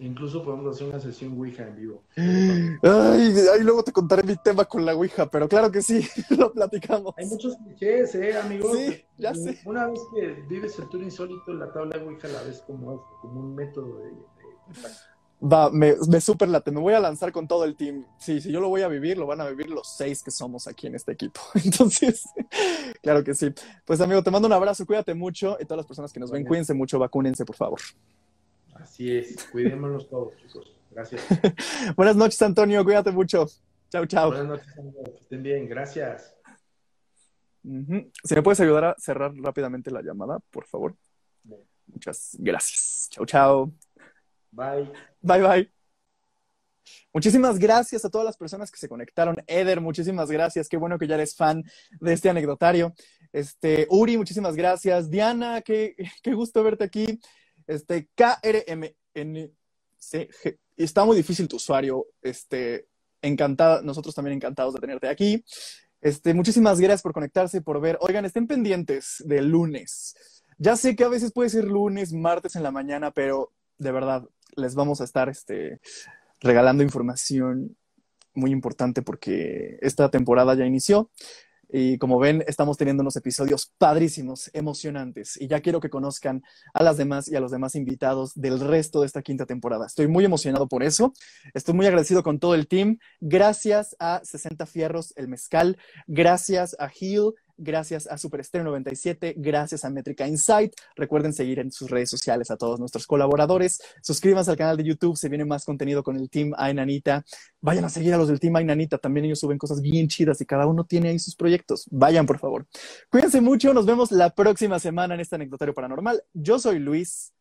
Incluso podemos hacer una sesión Ouija en vivo. Ay, ay, luego te contaré mi tema con la Ouija, pero claro que sí, lo platicamos. Hay muchos clichés, ¿eh, amigos? Sí, ya sé. Una vez que vives el tour insólito, la tabla Ouija la ves como, como un método de. Va, me, me super late, me voy a lanzar con todo el team. Sí, si yo lo voy a vivir, lo van a vivir los seis que somos aquí en este equipo. Entonces, claro que sí. Pues amigo, te mando un abrazo, cuídate mucho y todas las personas que nos ven, cuídense mucho, vacúnense, por favor. Así es, cuidémonos todos, chicos. Gracias. Buenas noches, Antonio, cuídate mucho. Chao, chao. Buenas noches, amigos. Que estén bien, gracias. Uh -huh. Si me puedes ayudar a cerrar rápidamente la llamada, por favor. Bien. Muchas gracias. Chao, chao. Bye. Bye, bye. Muchísimas gracias a todas las personas que se conectaron. Eder, muchísimas gracias. Qué bueno que ya eres fan de este anecdotario. Este, Uri, muchísimas gracias. Diana, qué, qué gusto verte aquí. Este, KRMNCG. Está muy difícil tu usuario. Este, encantada, nosotros también encantados de tenerte aquí. Este, muchísimas gracias por conectarse por ver. Oigan, estén pendientes del lunes. Ya sé que a veces puede ser lunes, martes en la mañana, pero de verdad, les vamos a estar este, regalando información muy importante porque esta temporada ya inició. Y como ven, estamos teniendo unos episodios padrísimos, emocionantes. Y ya quiero que conozcan a las demás y a los demás invitados del resto de esta quinta temporada. Estoy muy emocionado por eso. Estoy muy agradecido con todo el team. Gracias a 60 Fierros, el Mezcal. Gracias a Hill gracias a Superestéreo 97, gracias a Métrica Insight. Recuerden seguir en sus redes sociales a todos nuestros colaboradores. Suscríbanse al canal de YouTube, se viene más contenido con el Team Ainanita. Vayan a seguir a los del Team Ainanita, también ellos suben cosas bien chidas y cada uno tiene ahí sus proyectos. Vayan, por favor. Cuídense mucho, nos vemos la próxima semana en este anecdotario paranormal. Yo soy Luis.